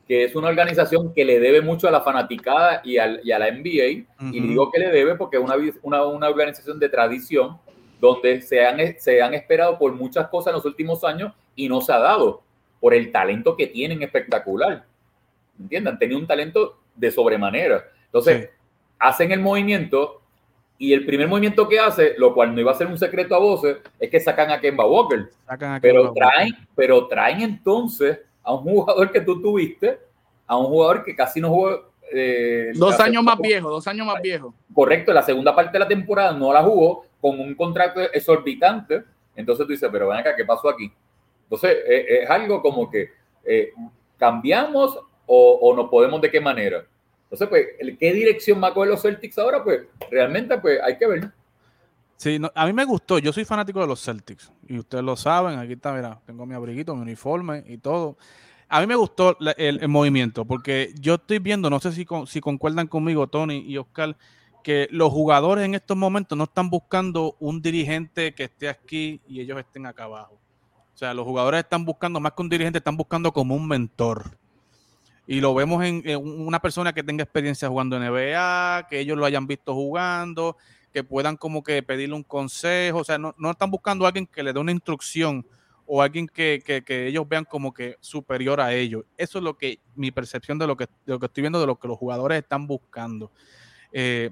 S3: que es una organización que le debe mucho a la fanaticada y, al, y a la NBA. Y digo que le debe porque es una, una, una, organización de tradición donde se han, se han esperado por muchas cosas en los últimos años y no se ha dado por el talento que tienen espectacular. ¿Entiendan? Han tenido un talento de sobremanera. Entonces, hacen el movimiento y el primer movimiento que hace, lo cual no iba a ser un secreto a voces, es que sacan a Kemba Walker. pero, traen, pero traen entonces a un jugador que tú tuviste, a un jugador que casi no jugó.
S2: Eh, dos años más viejo, dos años más viejo.
S3: Correcto, la segunda parte de la temporada no la jugó con un contrato exorbitante. Entonces tú dices, pero ven acá, ¿qué pasó aquí? Entonces es algo como que eh, cambiamos o, o nos podemos de qué manera. Entonces, pues, ¿qué dirección va a coger los Celtics ahora? Pues realmente pues hay que ver.
S1: Sí, a mí me gustó. Yo soy fanático de los Celtics. Y ustedes lo saben. Aquí está, mira, tengo mi abriguito, mi uniforme y todo. A mí me gustó el, movimiento porque yo estoy viendo, no sé si, si concuerdan conmigo, Tony y Oscar, que los jugadores en estos momentos no están buscando un dirigente que esté aquí y ellos estén acá abajo. O sea, los jugadores están buscando más que un dirigente, están buscando como un mentor. Y lo vemos en, una persona que tenga experiencia jugando NBA, que ellos lo hayan visto jugando, que puedan como que pedirle un consejo. O sea, no, están buscando a alguien que le dé una instrucción o alguien que, ellos vean como que superior a ellos. Eso es lo que mi percepción de lo que, lo que estoy viendo, de lo que los jugadores están buscando. Eh,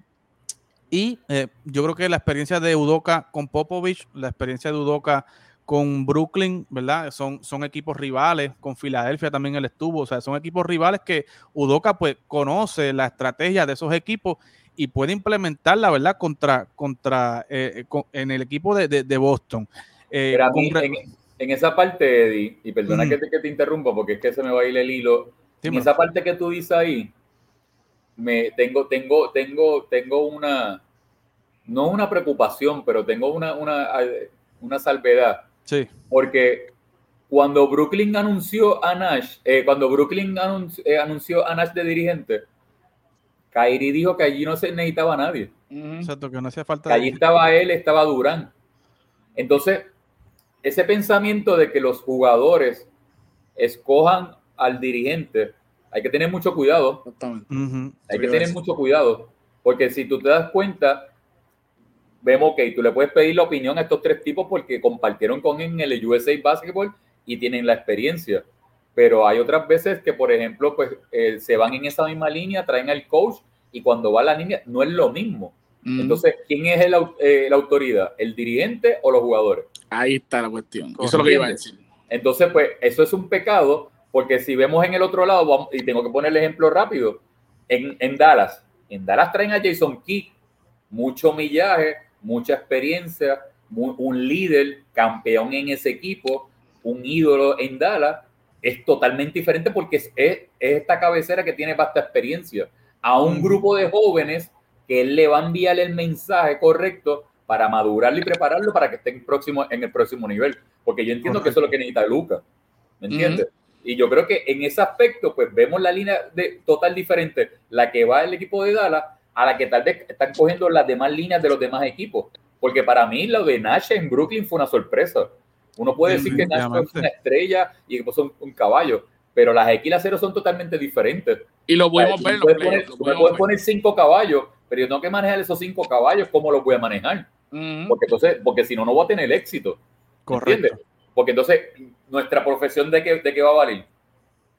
S1: y eh, yo creo que la experiencia de Udoka con Popovich, la experiencia de Udoka con Brooklyn, ¿verdad? Son, son equipos rivales, con Filadelfia también él estuvo, o sea, son equipos rivales que Udoca pues conoce la estrategia de esos equipos y puede implementarla, ¿verdad? Contra, contra eh, eh, en el equipo de, Boston.
S3: Eh, en, esa parte, Eddie, y perdona que, te, que, te, interrumpa porque es que se me va a ir el hilo, en esa parte que tú dices ahí, me tengo, tengo, tengo, tengo una, no una preocupación, pero tengo una, una, una salvedad
S1: Sí.
S3: Porque cuando Brooklyn anunció a Nash, eh, cuando Brooklyn eh, anunció, a Nash de dirigente, Kyrie dijo que allí no se necesitaba a nadie.
S1: Exacto, que no hacía falta.
S3: Que allí estaba él, estaba Durán. Entonces, ese pensamiento de que los jugadores escojan al dirigente, hay que tener mucho cuidado. Hay que tener mucho cuidado. Porque si tú te das cuenta, vemos que tú le puedes pedir la opinión a estos tres tipos porque compartieron con él en el USA Basketball y tienen la experiencia. Pero hay otras veces que, por ejemplo, pues eh, se van en esa misma línea, traen al coach y cuando va a la línea no es lo mismo. Mm. Entonces, ¿quién es el, eh, la autoridad? ¿El dirigente o los jugadores?
S2: Ahí está la cuestión. Eso es lo que iba a decir.
S3: Entonces, pues eso es un pecado porque si vemos en el otro lado, y tengo que poner el ejemplo rápido, en, en Dallas, en Dallas traen a Jason Key, mucho millaje, mucha experiencia, un líder, campeón en ese equipo, un ídolo en Dallas, es totalmente diferente porque es, esta cabecera que tiene vasta experiencia a un grupo de jóvenes que él le va a enviar el mensaje correcto para madurarlo y prepararlo para que esté en, próximo, en el próximo nivel. Porque yo entiendo que eso es lo que necesita Luca. ¿Me entiendes? Y yo creo que en ese aspecto, pues vemos la línea de total diferente, la que va el equipo de Dallas a la que tal vez están cogiendo las demás líneas de los demás equipos. Porque para mí lo de Nash en Brooklyn fue una sorpresa. Uno puede decir que Nash fue una estrella y que un, un, caballo, pero las X y las cero son totalmente diferentes.
S2: Y lo podemos ver.
S3: Puedes poner, puedes poner cinco caballos, pero yo tengo que manejar esos cinco caballos, ¿cómo los voy a manejar? Porque entonces, porque si no, no voy a tener éxito.
S1: Correcto.
S3: Porque entonces, nuestra profesión de qué, de qué va a valer.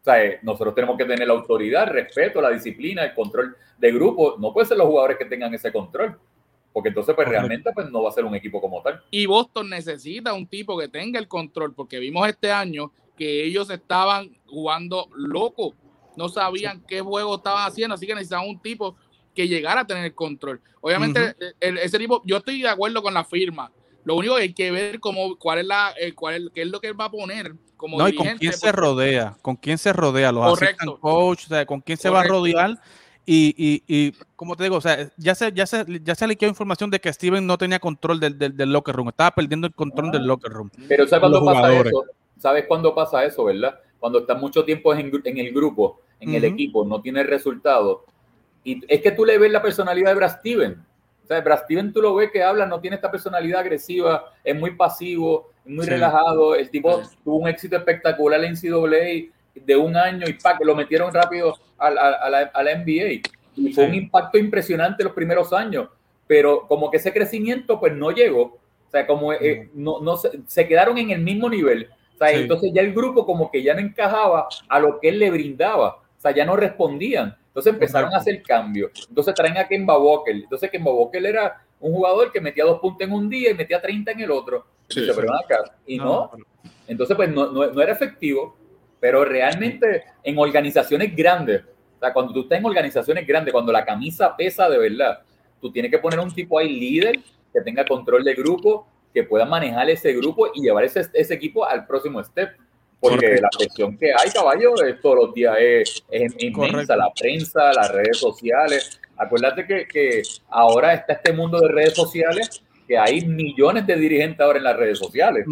S3: O sea, eh, nosotros tenemos que tener la autoridad, el respeto, la disciplina, el control de grupo. No puede ser los jugadores que tengan ese control. Porque entonces, pues realmente pues, no va a ser un equipo como tal.
S2: Y Boston necesita un tipo que tenga el control, porque vimos este año que ellos estaban jugando loco. No sabían qué juego estaban haciendo, así que necesitaban un tipo que llegara a tener el control. Obviamente, ese tipo, yo estoy de acuerdo con la firma. Lo único que hay que ver cómo, cuál es la, eh, cuál qué es lo que él va a poner como
S1: no, y con quién se rodea, con quién se rodea, los correcto. coach, o sea, con quién se va a rodear. Y, y, y, como te digo, o sea, ya se, ya se, ya se liqueó información de que Steven no tenía control del, del, locker room, estaba perdiendo el control del locker room.
S3: Pero ¿sabes cuándo pasa eso? ¿Sabes cuándo pasa eso, verdad? Cuando está mucho tiempo en, en el grupo, en el equipo, no tiene resultado. Y es que tú le ves la personalidad de Brad Steven. O sea, Brad Steven tú lo ves que habla, no tiene esta personalidad agresiva, es muy pasivo, muy relajado. El tipo tuvo un éxito espectacular en CWA de un año y pa, que lo metieron rápido a, la, a la, NBA. Y fue un impacto impresionante los primeros años, pero como que ese crecimiento pues no llegó. O sea, como eh, no, no se, se, quedaron en el mismo nivel. O sea, entonces ya el grupo como que ya no encajaba a lo que él le brindaba. O sea, ya no respondían. Entonces empezaron a hacer cambios. Entonces traen a Kemba Walker. Entonces Kemba Walker era un jugador que metía dos puntos en un día y metía 30 en el otro. y no, entonces pues no, no, era efectivo, pero realmente en organizaciones grandes, o sea, cuando tú estás en organizaciones grandes, cuando la camisa pesa de verdad, tú tienes que poner un tipo ahí líder que tenga control del grupo, que pueda manejar ese grupo y llevar ese, ese equipo al próximo step. Porque la presión que hay, caballo, todos los días es, es inmensa. La prensa, las redes sociales. Acuérdate que, que, ahora está este mundo de redes sociales que hay millones de dirigentes ahora en las redes sociales.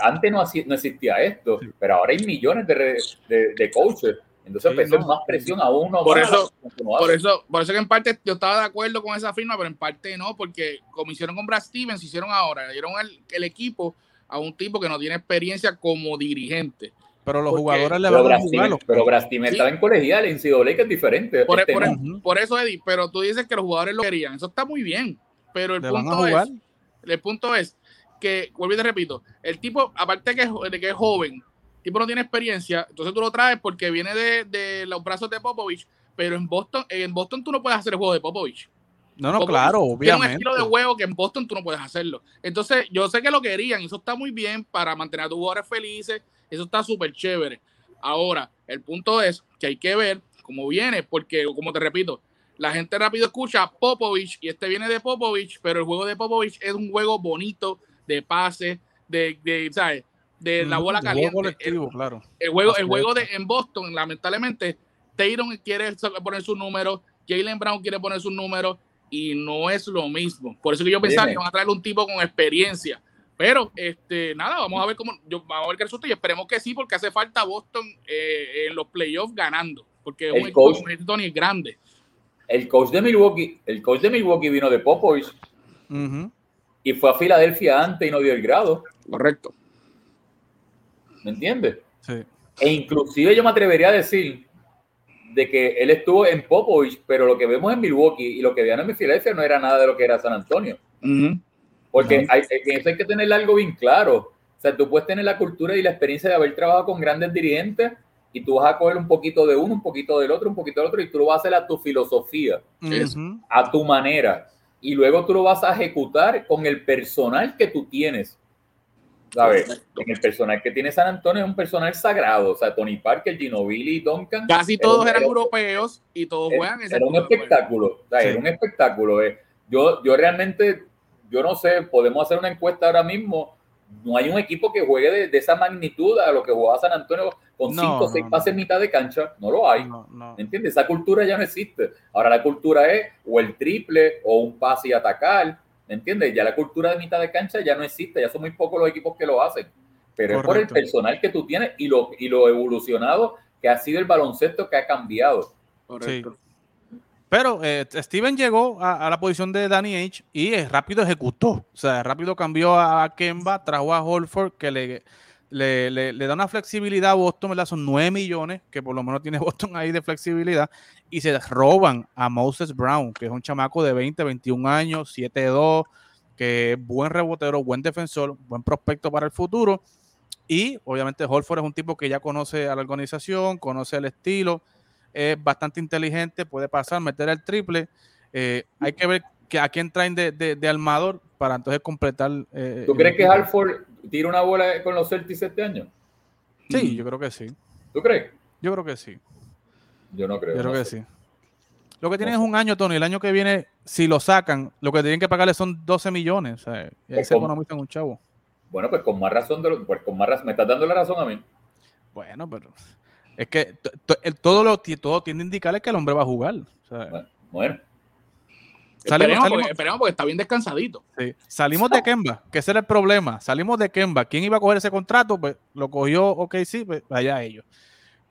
S3: Antes no, no, existía esto, pero ahora hay millones de, de, de coaches. Entonces sí, más presión a uno.
S2: Por eso, por eso, por eso que en parte yo estaba de acuerdo con esa firma, pero en parte no, porque como hicieron con Brad Stevens, hicieron ahora, le dieron el, el equipo a un tipo que no tiene experiencia como dirigente.
S1: Pero los jugadores le van a jugar.
S3: Pero Brad Stevens estaba en colegial, en CW, que es diferente.
S2: Por, este por, eso, Eddie, pero tú dices que los jugadores lo querían. Eso está muy bien. Pero el punto es, el punto es que, vuelvo y te repito, el tipo, aparte de que, de que es joven, el tipo no tiene experiencia, entonces tú lo traes porque viene de, de los brazos de Popovich, pero en Boston, en Boston tú no puedes hacer el juego de Popovich.
S1: No, no, claro, obviamente. Tiene un
S2: estilo de juego que en Boston tú no puedes hacerlo. Entonces, yo sé que lo querían, eso está muy bien para mantener a tus jugadores felices, eso está súper chévere. Ahora, el punto es que hay que ver cómo viene, porque, como te repito, la gente rápido escucha Popovich y este viene de Popovich, pero el juego de Popovich es un juego bonito de pase, de, de ¿sabes? De la bola caliente. el,
S1: claro.
S2: el, juego, el juego de en Boston, lamentablemente, Tatum quiere poner su número, Jalen Brown quiere poner su número y no es lo mismo. Por eso que yo pensaba que van a traer un tipo con experiencia. Pero, este, nada, vamos a ver cómo, yo, vamos a ver qué resulta y esperemos que sí, porque hace falta Boston eh, en los playoffs ganando, porque el un equipo Tony es grande.
S3: El coach de Milwaukee, el coach de Milwaukee vino de Popovich y fue a Filadelfia antes y no dio el grado.
S2: Correcto.
S3: ¿Me entiendes? Sí. E inclusive yo me atrevería a decir de que él estuvo en Popovich, pero lo que vemos en Milwaukee y lo que veían en Filadelfia no era nada de lo que era San Antonio. Porque hay, eso hay que tener algo bien claro. O sea, tú puedes tener la cultura y la experiencia de haber trabajado con grandes dirigentes y tú vas a coger un poquito de uno, un poquito del otro, un poquito del otro y tú lo vas a hacer a tu filosofía, a tu manera. Y luego tú lo vas a ejecutar con el personal que tú tienes. ¿Sabes? En el personal que tiene San Antonio es un personal sagrado. O sea, Tony Parker, Ginobili, Duncan.
S2: Casi todos eran europeos y todos juegan
S3: ese Era un espectáculo. O sea, Era un espectáculo. Eh. Yo, yo realmente, yo no sé, podemos hacer una encuesta ahora mismo. No hay un equipo que juegue de, esa magnitud a lo que jugaba San Antonio con cinco o seis pases en mitad de cancha. No lo hay. ¿Entiendes? Esa cultura ya no existe. Ahora la cultura es o el triple o un pase y atacar ¿Entiendes? Ya la cultura de mitad de cancha ya no existe, ya son muy pocos los equipos que lo hacen. Pero es por el personal que tú tienes y lo, y lo evolucionado que ha sido el baloncesto que ha cambiado.
S1: Correcto. Pero eh, Steven llegó a, la posición de Danny H y rápido ejecutó. O sea, rápido cambió a Kemba, trajo a Holford, que le, le, le, da una flexibilidad a Boston, ¿verdad? Son 9 millones, que por lo menos tiene Boston ahí de flexibilidad y se roban a Moses Brown, que es un chamaco de 20, 21 años, 7-2, que es buen rebotero, buen defensor, buen prospecto para el futuro. Y obviamente Holford es un tipo que ya conoce a la organización, conoce el estilo, es bastante inteligente, puede pasar, meter el triple. Eh, hay que ver que a quién traen de, de, armador para entonces completar.
S3: Eh, ¿Tú crees que Halford tira una bola con los Celtics este año?
S1: Sí, yo creo que sí.
S3: ¿Tú crees?
S1: Yo creo que sí.
S3: Yo no creo.
S1: Yo creo que sí. Lo que tienen es un año, Tony. El año que viene, si lo sacan, lo que tienen que pagarle son 12 millones. O sea, y ahí se economizan un chavo.
S3: Bueno, pues con más razón, pues con más razón, me estás dando la razón a mí.
S1: Bueno, pero es que todo lo todo tiende a indicarle que el hombre va a jugar.
S3: bueno.
S2: Salimos, esperemos, porque, está bien descansadito.
S1: Sí. Salimos de Kemba, que ese era el problema. Salimos de Kemba. ¿Quién iba a coger ese contrato? Pues lo cogió, ok, sí, pues allá ellos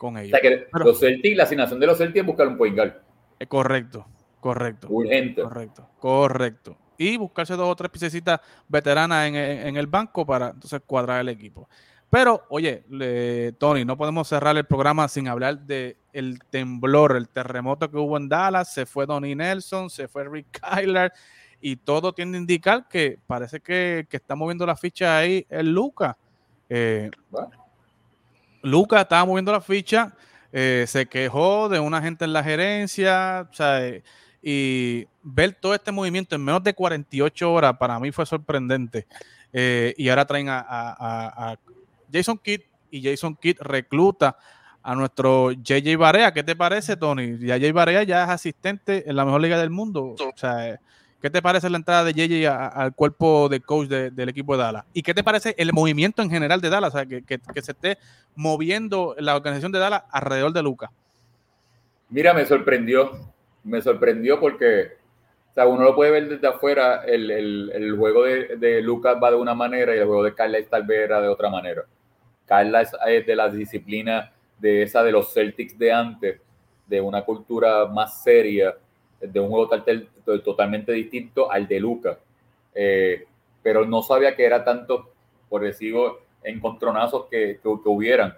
S1: con ellos.
S3: los Celtics, la asignación de los Celtics es buscar un point guard.
S1: Eh, correcto, correcto.
S3: Urgente.
S1: Correcto, correcto. Y buscarse dos o tres piececitas veteranas en, el banco para entonces cuadrar el equipo. Pero, oye, Tony, no podemos cerrar el programa sin hablar de el temblor, el terremoto que hubo en Dallas. Se fue Donnie Nelson, se fue Rick Kyler y todo tiende a indicar que parece que, está moviendo la ficha ahí el Luca. Eh, Luca estaba moviendo la ficha, eh, se quejó de una gente en la gerencia, o sea, eh, y ver todo este movimiento en menos de 48 horas para mí fue sorprendente. y ahora traen a Jason Kidd y Jason Kidd recluta a nuestro JJ Barea. ¿Qué te parece, Tony? Ya JJ Barea ya es asistente en la mejor liga del mundo. O sea, ¿qué te parece la entrada de JJ al cuerpo de coach del equipo de Dallas? ¿Y qué te parece el movimiento en general de Dallas? O sea, que, se esté moviendo la organización de Dallas alrededor de Lucas.
S3: Mira, me sorprendió. Me sorprendió porque o sea, uno lo puede ver desde afuera. El, juego de, de, Lucas va de una manera y el juego de Carla tal vez era de otra manera. Carla es, de la disciplina de esa de los Celtics de antes, de una cultura más seria, de un juego totalmente distinto al de Lucas. Eh, pero no sabía que era tanto, por decirlo, encontronazos que, que, hubieran.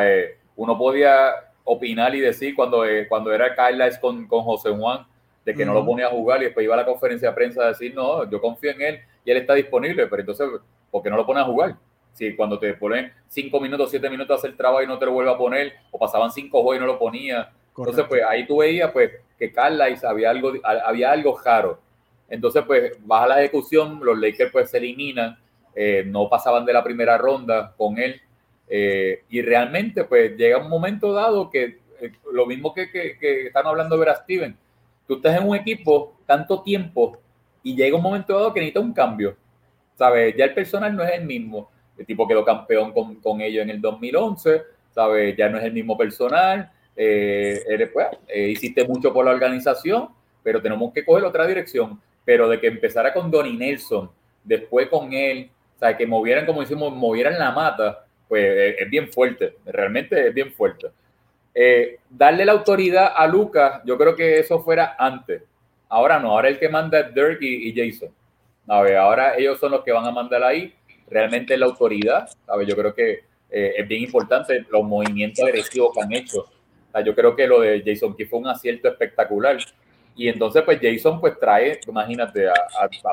S3: Eh, uno podía opinar y decir cuando, eh, cuando era Carla es con, con José Juan, de que no lo ponía a jugar y después iba a la conferencia de prensa a decir, no, yo confío en él y él está disponible, pero entonces, ¿por qué no lo pone a jugar? Si cuando te ponen cinco minutos, siete minutos a hacer trabajo y no te lo vuelve a poner, o pasaban cinco juegos y no lo ponía. Entonces, pues ahí tú veías pues que Carla había algo, había algo raro. Entonces, pues baja la ejecución, los Lakers pues se eliminan, eh, no pasaban de la primera ronda con él. Eh, y realmente, pues llega un momento dado que eh, lo mismo que, que, que, están hablando de Vera Steven, tú estás en un equipo tanto tiempo y llega un momento dado que necesita un cambio. ¿Sabes? Ya el personal no es el mismo el tipo quedó campeón con, con ellos en el 2011, ¿sabes? Ya no es el mismo personal, eh, eres, pues, eh, hiciste mucho por la organización, pero tenemos que coger otra dirección. Pero de que empezara con Donnie Nelson, después con él, o sea, que movieran, como decimos, movieran la mata, pues eh, es bien fuerte, realmente es bien fuerte. darle la autoridad a Lucas, yo creo que eso fuera antes. Ahora no, ahora el que manda es Dirk y, Jason. A ahora ellos son los que van a mandar ahí realmente la autoridad, ¿sabes? Yo creo que eh, es bien importante los movimientos agresivos que han hecho. yo creo que lo de Jason Key fue un acierto espectacular. Y entonces, pues Jason pues trae, imagínate, a,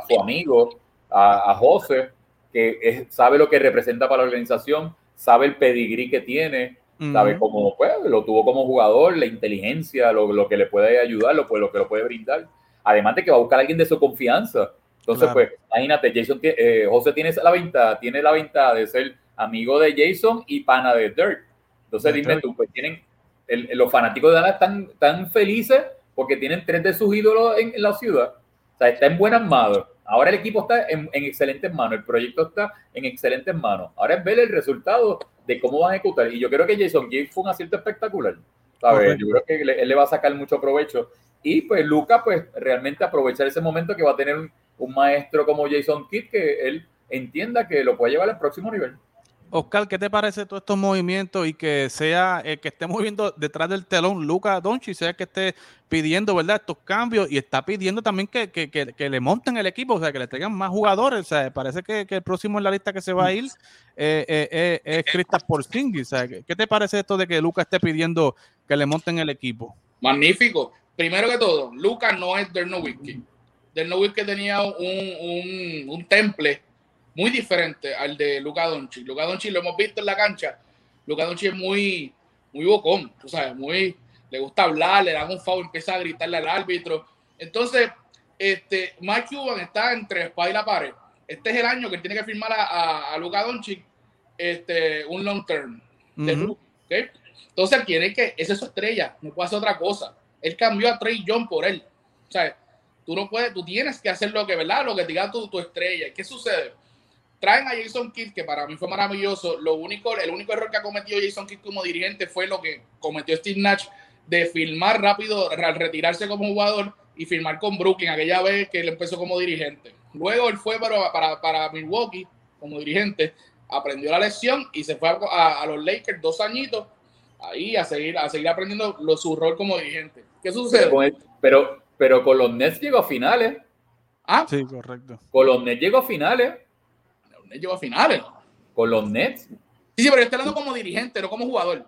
S3: su amigo, a, José, que sabe lo que representa para la organización, sabe el pedigrí que tiene, sabe cómo, pues, lo tuvo como jugador, la inteligencia, lo, lo que le puede ayudar, lo, pues, lo que lo puede brindar. Además de que va a buscar a alguien de su confianza entonces, pues, imagínate, Jason, eh, José tiene la ventaja, tiene la ventaja de ser amigo de Jason y pana de Dirk. Entonces, dime tú, pues tienen, los fanáticos de Dallas están tan felices porque tienen tres de sus ídolos en, la ciudad. O sea, está en buenas manos. Ahora el equipo está en, excelentes manos, el proyecto está en excelentes manos. Ahora es ver el resultado de cómo van a ejecutar. Y yo creo que Jason Gay fue un acierto espectacular. ¿sabes? Yo creo que él le va a sacar mucho provecho. Y pues Luca, pues realmente aprovechar ese momento que va a tener un, un maestro como Jason Kidd que él entienda que lo puede llevar al próximo nivel.
S1: Oscar, ¿qué te parece todos estos movimientos y que sea el que esté moviendo detrás del telón Luca Donchi, sea que esté pidiendo, ¿verdad?, estos cambios y está pidiendo también que, le monten el equipo, o sea, que le traigan más jugadores. O sea, parece que, el próximo en la lista que se va a ir eh, eh, eh, es Kristaps Porzingis. O sea, ¿qué te parece esto de que Luca esté pidiendo que le monten el equipo?
S2: Magnífico. Primero que todo, Luca no es Derno Del que tenía un, temple muy diferente al de Luca Doncic. Luca Doncic lo hemos visto en la cancha. Luca Doncic es muy, muy bocón, tú sabes, muy, le gusta hablar, le dan un foul, empieza a gritarle al árbitro. Entonces, este, Mike Cuban está entre espada y la pared. Este es el año que tiene que firmar a, a, Luka Doncic este, un long term. Entonces, él quiere que esa es su estrella, no puede hacer otra cosa. Él cambió a Trey John por él. O sea, Tú no puedes, tú tienes que hacer lo que, ¿verdad? Lo que diga tu, tu estrella. ¿Qué sucede? Traen a Jason Kidd, que para mí fue maravilloso. Lo único, el único error que ha cometido Jason Kidd como dirigente fue lo que cometió Steve Nash de filmar rápido al retirarse como jugador y firmar con Brooklyn aquella vez que él empezó como dirigente. Luego él fue para, para, para Milwaukee como dirigente, aprendió la lección y se fue a, los Lakers dos añitos ahí a seguir, a seguir aprendiendo lo, su rol como dirigente. ¿Qué sucede?
S3: pero con los Nets llegó a finales.
S1: Ah, sí, correcto.
S3: Con los Nets llegó a finales.
S2: Los Nets llegó a finales.
S3: Con los Nets.
S2: Sí, sí, pero yo estoy hablando como dirigente, no como jugador.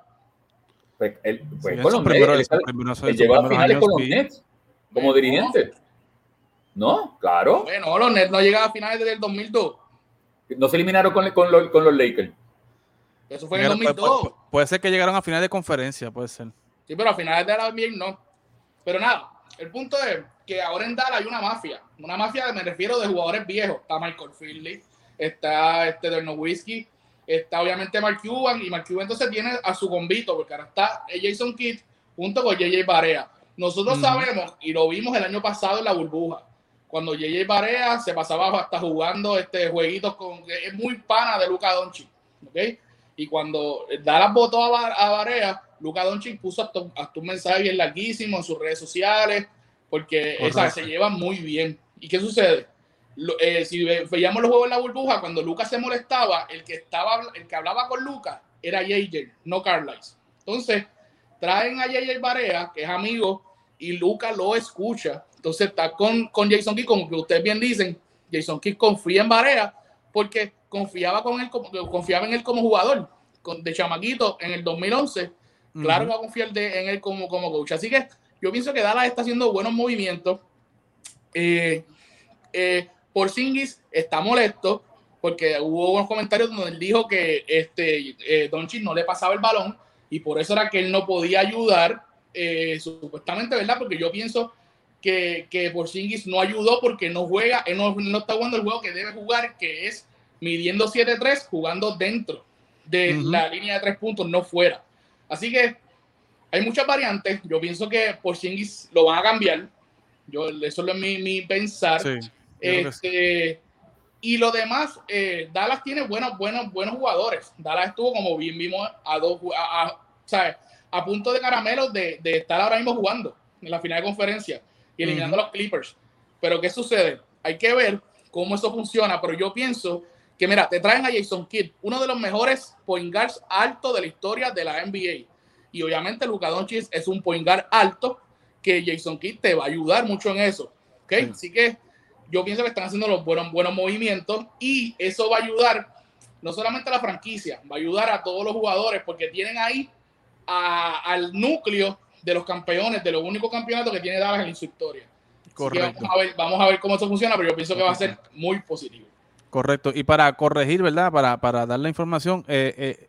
S3: Pues, él, pues, con los Nets, él, llegó a finales con los Nets como dirigente. No, claro.
S2: Bueno, los Nets no llegaron a finales desde el 2002.
S3: No se eliminaron con, con, los, con los Lakers.
S2: Eso fue en el 2002.
S1: Puede, ser que llegaron a finales de conferencia, puede ser.
S2: Sí, pero a finales de la NBA no. Pero nada, el punto es que ahora en Dallas hay una mafia. Una mafia, me refiero de jugadores viejos. Está Michael Finley, está este Derno Whiskey, está obviamente Mark Cuban. Y Mark Cuban entonces tiene a su convito, porque ahora está Jason Kidd junto con JJ Barea. Nosotros sabemos, y lo vimos el año pasado en la burbuja, cuando JJ Barea se pasaba hasta jugando este jueguitos con. Es muy pana de Luca Doncic. ¿ok? Y cuando Dallas votó a, a Barea, Luca Doncic puso hasta, un mensaje bien larguísimo en sus redes sociales, porque se llevan muy bien. ¿Y qué sucede? Eh, si veíamos los juegos en la burbuja, cuando Lucas se molestaba, el que, estaba, el que hablaba con Lucas era JJ, no Carlisle. Entonces, traen a JJ Barea, que es amigo, y Lucas lo escucha. Entonces está con, con Jason Kidd, como que ustedes bien dicen, Jason Kidd confía en Barea porque confiaba, con él, confiaba en él como jugador, con, de chamaquito en el 2011. Claro que va a confiar en él como, como coach. Así que yo pienso que Dallas está haciendo buenos movimientos. Eh, eh, Porzingis está molesto porque hubo unos comentarios donde él dijo que este eh, no le pasaba el balón y por eso era que él no podía ayudar, eh, supuestamente, ¿verdad? Porque yo pienso que, que Porzingis no ayudó porque no juega, él no, no, está jugando el juego que debe jugar, que es midiendo 7-3, jugando dentro de la línea de tres puntos, no fuera. Así que hay muchas variantes. Yo pienso que Porzingis lo van a cambiar. Yo, eso es mi, mi pensar. este, y lo demás, eh, Dallas tiene buenos, buenos, buenos jugadores. Dallas estuvo, como bien vimos, a dos, a, a punto de caramelos de, de, estar ahora mismo jugando en la final de conferencia y eliminando a los Clippers. Pero ¿qué sucede? Hay que ver cómo eso funciona, pero yo pienso que, mira, te traen a Jason Kidd, uno de los mejores point guards altos de la historia de la NBA. Y obviamente Luka Doncic es un point guard alto que Jason Kidd te va a ayudar mucho en eso. ¿okay? Así que yo pienso que están haciendo los buenos, buenos movimientos y eso va a ayudar no solamente a la franquicia, va a ayudar a todos los jugadores porque tienen ahí al núcleo de los campeones, de los únicos campeonatos que tiene Dallas en su historia. Correcto. Vamos a, ver, vamos a ver cómo eso funciona, pero yo pienso que va a ser muy positivo.
S1: Correcto. Y para corregir, ¿verdad? Para, para dar la información, eh,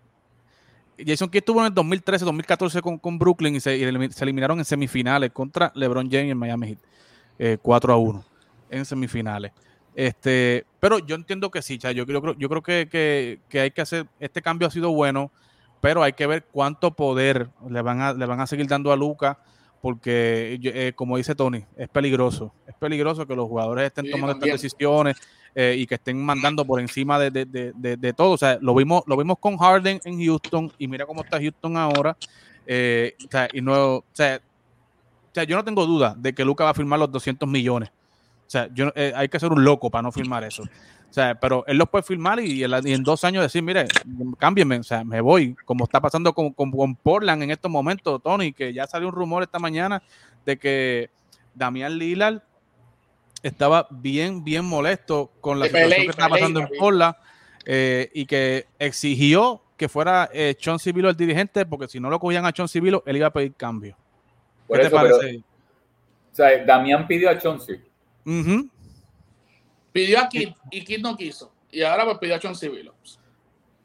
S1: eh, Jason Kidd estuvo en el 2013, 2014 con, con Brooklyn y se, eliminaron en semifinales contra LeBron James en Miami Heat. 4 eh, a 1 en semifinales. Este, pero yo entiendo que sí, yo, creo, yo creo que, que, hay que hacer, este cambio ha sido bueno, pero hay que ver cuánto poder le van a, le van a seguir dando a Luca porque eh, como dice Tony, es peligroso, es peligroso que los jugadores estén tomando estas decisiones eh, y que estén mandando por encima de, de, de, todo. O sea, lo vimos, lo vimos con Harden en Houston y mira cómo está Houston ahora. Eh, o sea, y no, o sea, yo no tengo duda de que Luca va a firmar los 200 millones. O sea, yo, hay que ser un loco para no firmar eso. O sea, pero él lo puede firmar y, en dos años decir, mire, cámbienme, o sea, me voy, como está pasando con, con, Portland en estos momentos, Tony, que ya salió un rumor esta mañana de que Damián Lillard estaba bien, bien molesto con la situación que estaba pasando en Portland eh, y que exigió que fuera eh, John Civilo el dirigente, porque si no lo cogían a John Civilo, él iba a pedir cambio.
S3: ¿Qué te parece? o sea, Damián pidió a Chauncey.
S2: Pidió a Kid y Kid no quiso. Y ahora pues pidió a John Civil.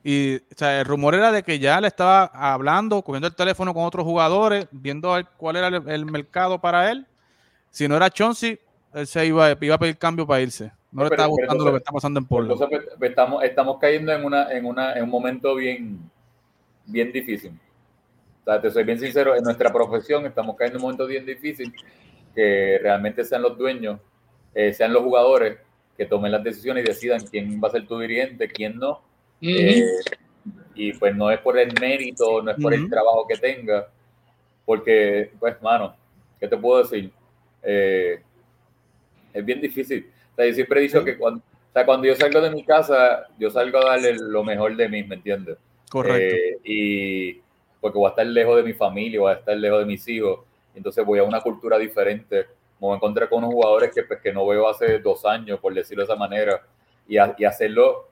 S1: Y o sea, el rumor era de que ya le estaba hablando, cogiendo el teléfono con otros jugadores, viendo cuál era el, mercado para él. Si no era Chauncey, él se iba, iba a pedir cambio para irse. No, le estaba gustando lo que está pasando en Portland.
S3: Entonces, pues, estamos, estamos cayendo en, una, en, una, en un momento bien, bien difícil. O sea, te soy bien sincero, en nuestra profesión estamos cayendo en un momento bien difícil que realmente sean los dueños, eh, sean los jugadores que tomen las decisiones y decidan quién va a ser tu dirigente, quién no. Eh, y pues no es por el mérito, no es por el trabajo que tenga, porque, pues, mano, ¿qué te puedo decir? Eh, es bien difícil. O sea, yo siempre he dicho que cuando, o sea, cuando yo salgo de mi casa, yo salgo a darle lo mejor de mí, ¿me entiendes?
S1: Correcto.
S3: Eh, y porque voy a estar lejos de mi familia, voy a estar lejos de mis hijos, entonces voy a una cultura diferente me voy a encontrar con unos jugadores que, pues, que no veo hace dos años, por decirlo de esa manera, y, y hacerlo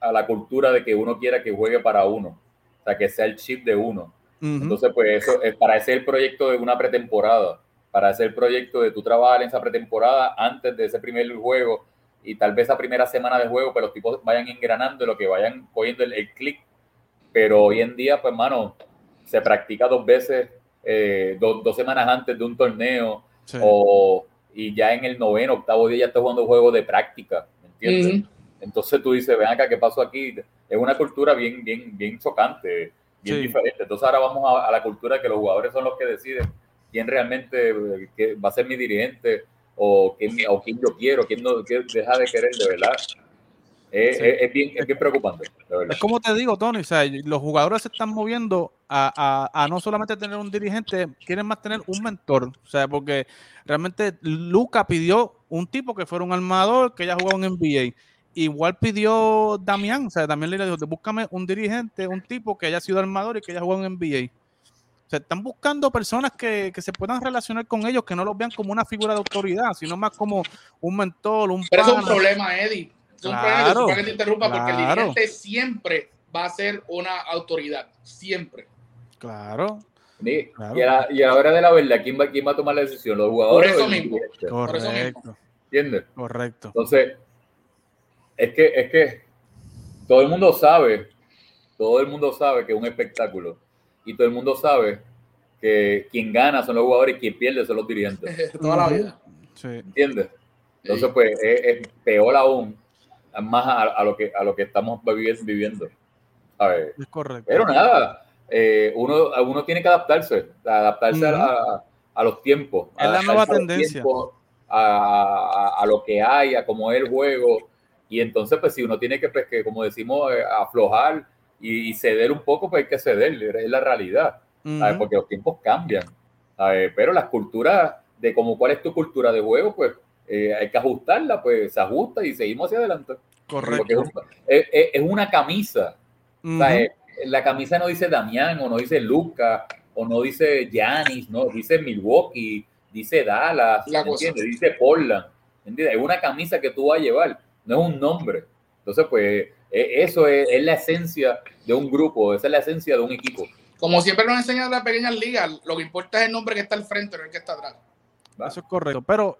S3: a la cultura de que uno quiera que juegue para uno, o sea, que sea el chip de uno. Entonces, pues eso es para ese el proyecto de una pretemporada, para hacer el proyecto de tu trabajar en esa pretemporada antes de ese primer juego y tal vez esa primera semana de juego, pero los tipos vayan engranando, lo que vayan cogiendo el, el clic. Pero hoy en día, pues, mano, se practica dos veces, eh, dos semanas antes de un torneo, o, y ya en el noveno, octavo día ya está jugando juegos de práctica, ¿me entiendes? Entonces tú dices, ven acá, ¿qué pasó aquí? Es una cultura bien, bien, bien chocante, bien diferente. Entonces ahora vamos a, la cultura que los jugadores son los que deciden quién realmente va a ser mi dirigente o quién, o quién yo quiero, quién, no, quién deja de querer de verdad. Es, bien, es, bien, preocupante.
S1: Es como te digo, Tony, o sea, los jugadores se están moviendo a, a, a, no solamente tener un dirigente, quieren más tener un mentor. O sea, porque realmente Luca pidió un tipo que fuera un armador, que ya jugado en NBA. Igual pidió Damián, o sea, también le dijo, búscame un dirigente, un tipo que haya sido armador y que haya jugado en NBA. O sea, están buscando personas que, que, se puedan relacionar con ellos, que no los vean como una figura de autoridad, sino más como un mentor, un
S2: Pero es un problema, Eddie. Es un problema, que te interrumpa, porque el dirigente siempre va a ser una autoridad, siempre.
S1: Claro.
S3: Y, y, ahora de la verdad, ¿quién va, ¿quién va a tomar la decisión? ¿Los jugadores?
S2: Por eso mismo.
S1: Correcto.
S3: ¿Entiendes?
S1: Correcto.
S3: Entonces, es que, es que todo el mundo sabe, todo el mundo sabe que es un espectáculo y todo el mundo sabe que quien gana son los jugadores y quien pierde son los dirigentes.
S2: Toda la vida.
S3: ¿Entiendes? Entonces, pues es, peor aún, más a, lo que, a lo que estamos viviendo. A ver.
S1: Es correcto.
S3: Pero nada, eh, uno, uno tiene que adaptarse, adaptarse a, a, los tiempos.
S1: Es la nueva tendencia.
S3: a, a, lo que hay, a cómo es el juego. Y entonces, pues si uno tiene que, pues, que como decimos, eh, aflojar y, ceder un poco, pues hay que ceder, es la realidad, porque los tiempos cambian. Pero las culturas, de como cuál es tu cultura de juego, pues eh, hay que ajustarla, pues se ajusta y seguimos hacia adelante.
S1: Correcto.
S3: Es, es, una camisa. la camisa no dice Damián, o no dice Luca, o no dice Giannis, no, dice Milwaukee, dice Dallas, dice Portland. ¿entiendes? Es una camisa que tú vas a llevar no es un nombre. Entonces, pues e, eso es, la esencia de un grupo, esa es la esencia de un equipo.
S2: Como siempre nos enseñan las pequeñas ligas, lo que importa es el nombre que está al frente, no el que está atrás.
S1: Eso es correcto, pero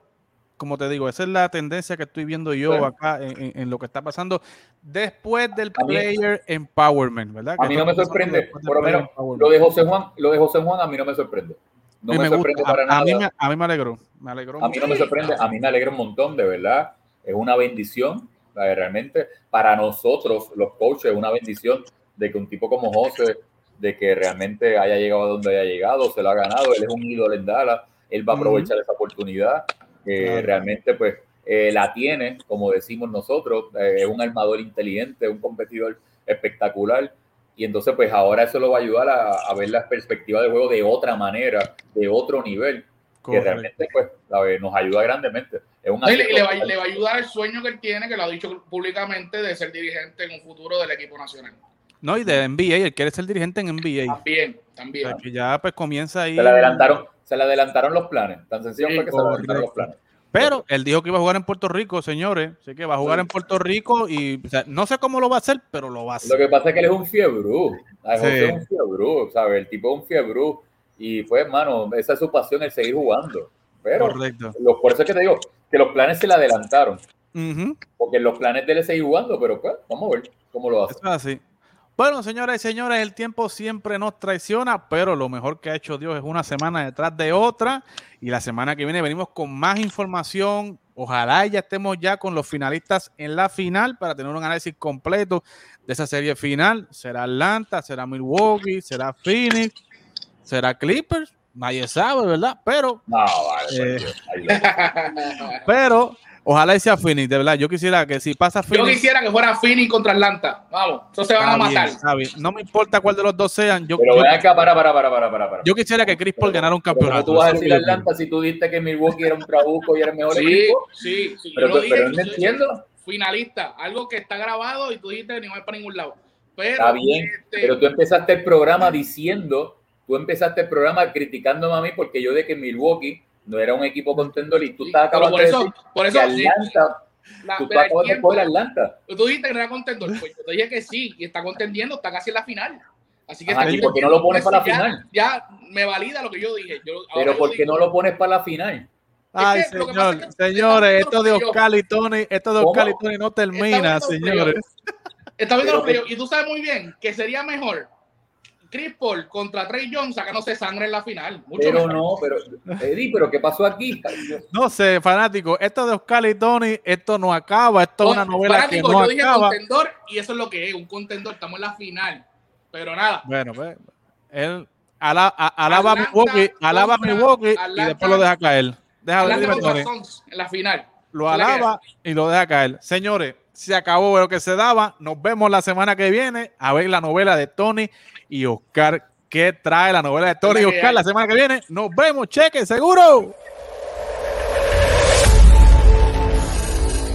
S1: como te digo, esa es la tendencia que estoy viendo yo acá en, lo que está pasando después del player empowerment, ¿verdad?
S3: A mí no me sorprende, por lo menos lo de José Juan, lo de José Juan a mí no me sorprende. No me, sorprende para nada.
S1: A mí me, a mí me alegró, me alegró.
S3: A mí no me sorprende, a mí me alegra un montón, de verdad es una bendición, realmente para nosotros, los coaches, es una bendición de que un tipo como José, de que realmente haya llegado a donde haya llegado, se lo ha ganado, él es un ídolo en Dallas, él va a aprovechar esa oportunidad, que realmente pues eh, la tiene, como decimos nosotros, eh, es un armador inteligente, un competidor espectacular, y entonces pues ahora eso lo va a ayudar a, a ver la perspectiva de juego de otra manera, de otro nivel, que realmente pues nos ayuda grandemente. Es un
S2: y le, va, le, va, a ayudar el sueño que él tiene, que lo ha dicho públicamente, de ser dirigente en un futuro del equipo nacional.
S1: No, y de NBA, él quiere ser dirigente en NBA.
S2: También, también.
S1: que ya pues comienza ahí.
S3: Se le adelantaron, se le adelantaron los planes. Tan sencillo fue que se le adelantaron los planes.
S1: Pero él dijo que iba a jugar en Puerto Rico, señores. Así que va a jugar en Puerto Rico y no sé cómo lo va a hacer, pero lo va a hacer.
S3: Lo que pasa es que él es un fiebre. Es un fiebre, ¿sabes? El tipo es un fiebre. Y pues, hermano, esa es su pasión, el seguir jugando. Pero
S1: Correcto.
S3: por eso es que te digo que los planes se le adelantaron. Porque los planes de él seguir jugando, pero pues, vamos a ver cómo lo hace.
S1: así. Bueno, señoras y señores, el tiempo siempre nos traiciona, pero lo mejor que ha hecho Dios es una semana detrás de otra. Y la semana que viene venimos con más información. Ojalá ya estemos ya con los finalistas en la final para tener un análisis completo de esa serie final. ¿Será Atlanta? ¿Será Milwaukee? ¿Será Phoenix? ¿Será Clippers? Nadie sabe, ¿verdad? Pero.
S3: No, vale,
S1: eh, pero ojalá sea Phoenix, de verdad. Yo quisiera que si pasa
S2: Phoenix. Yo quisiera que fuera Phoenix contra Atlanta. Vamos, eso se van a matar.
S1: No me importa cuál de los dos sean. Yo,
S3: pero ven acá, para, para, para, para, para.
S1: Yo quisiera que Chris Paul ganara un campeonato.
S3: tú vas a decir Atlanta si tú diste que Milwaukee era un trabuco y era el mejor
S2: sí,
S3: equipo?
S2: Sí, sí.
S3: Pero, yo pero no entiendo.
S2: Finalista, algo que está grabado y tú dijiste que no va para ningún lado. Pero,
S3: está bien, este pero tú empezaste el programa diciendo tú empezaste el programa criticándome a mí porque yo de que Milwaukee no era un equipo contendor y tú estabas
S2: acabando por eso, por eso,
S3: Atlanta
S2: La,
S3: Tú de Atlanta.
S2: Tú dijiste que no era contendor. Pues yo te dije que sí, y está contendiendo, está casi en la final. Así que
S3: Ajá,
S2: está
S3: ¿y por qué no lo pones para la
S2: ya-
S3: final?
S2: Ya me valida lo que yo dije. Yo,
S3: Pero ¿por qué
S2: digo-
S3: no lo pones para la final?
S1: Ay,
S2: que que
S1: señor,
S2: es que
S1: señores, esto de Oscar y Tony, esto de. Oscar y Tony no termina, señores.
S2: Está viendo los playoffs, y tú sabes muy bien que sería mejor Chris Paul contra Trey Jones sacándose sangre en la final. Mucho
S3: Pero
S2: mejor.
S3: no, pero Eddie, pero ¿qué pasó aquí?
S1: No sé, fanático, esto de Oscar y Tony, esto no acaba, esto es una
S2: No,
S1: novela que
S2: fanático,
S1: no
S2: yo dije
S1: acaba.
S2: contendor y eso es lo que es, un contendor. Estamos en la final. Pero nada.
S1: Bueno, pues, él ala- a- alaba a
S2: Atlanta
S1: Milwaukee, alaba a
S2: contra
S1: Milwaukee y después lo deja caer. Deja
S2: Atlanta
S1: dime, Tony.
S2: Suns en la final.
S1: Lo
S2: que
S1: alaba y lo deja caer. Señores, se acabó lo que se daba. Nos vemos la semana que viene a ver la novela de Tony y Oscar. ¿Qué trae la novela de Tony y Oscar la semana que viene? Nos vemos, cheque, seguro.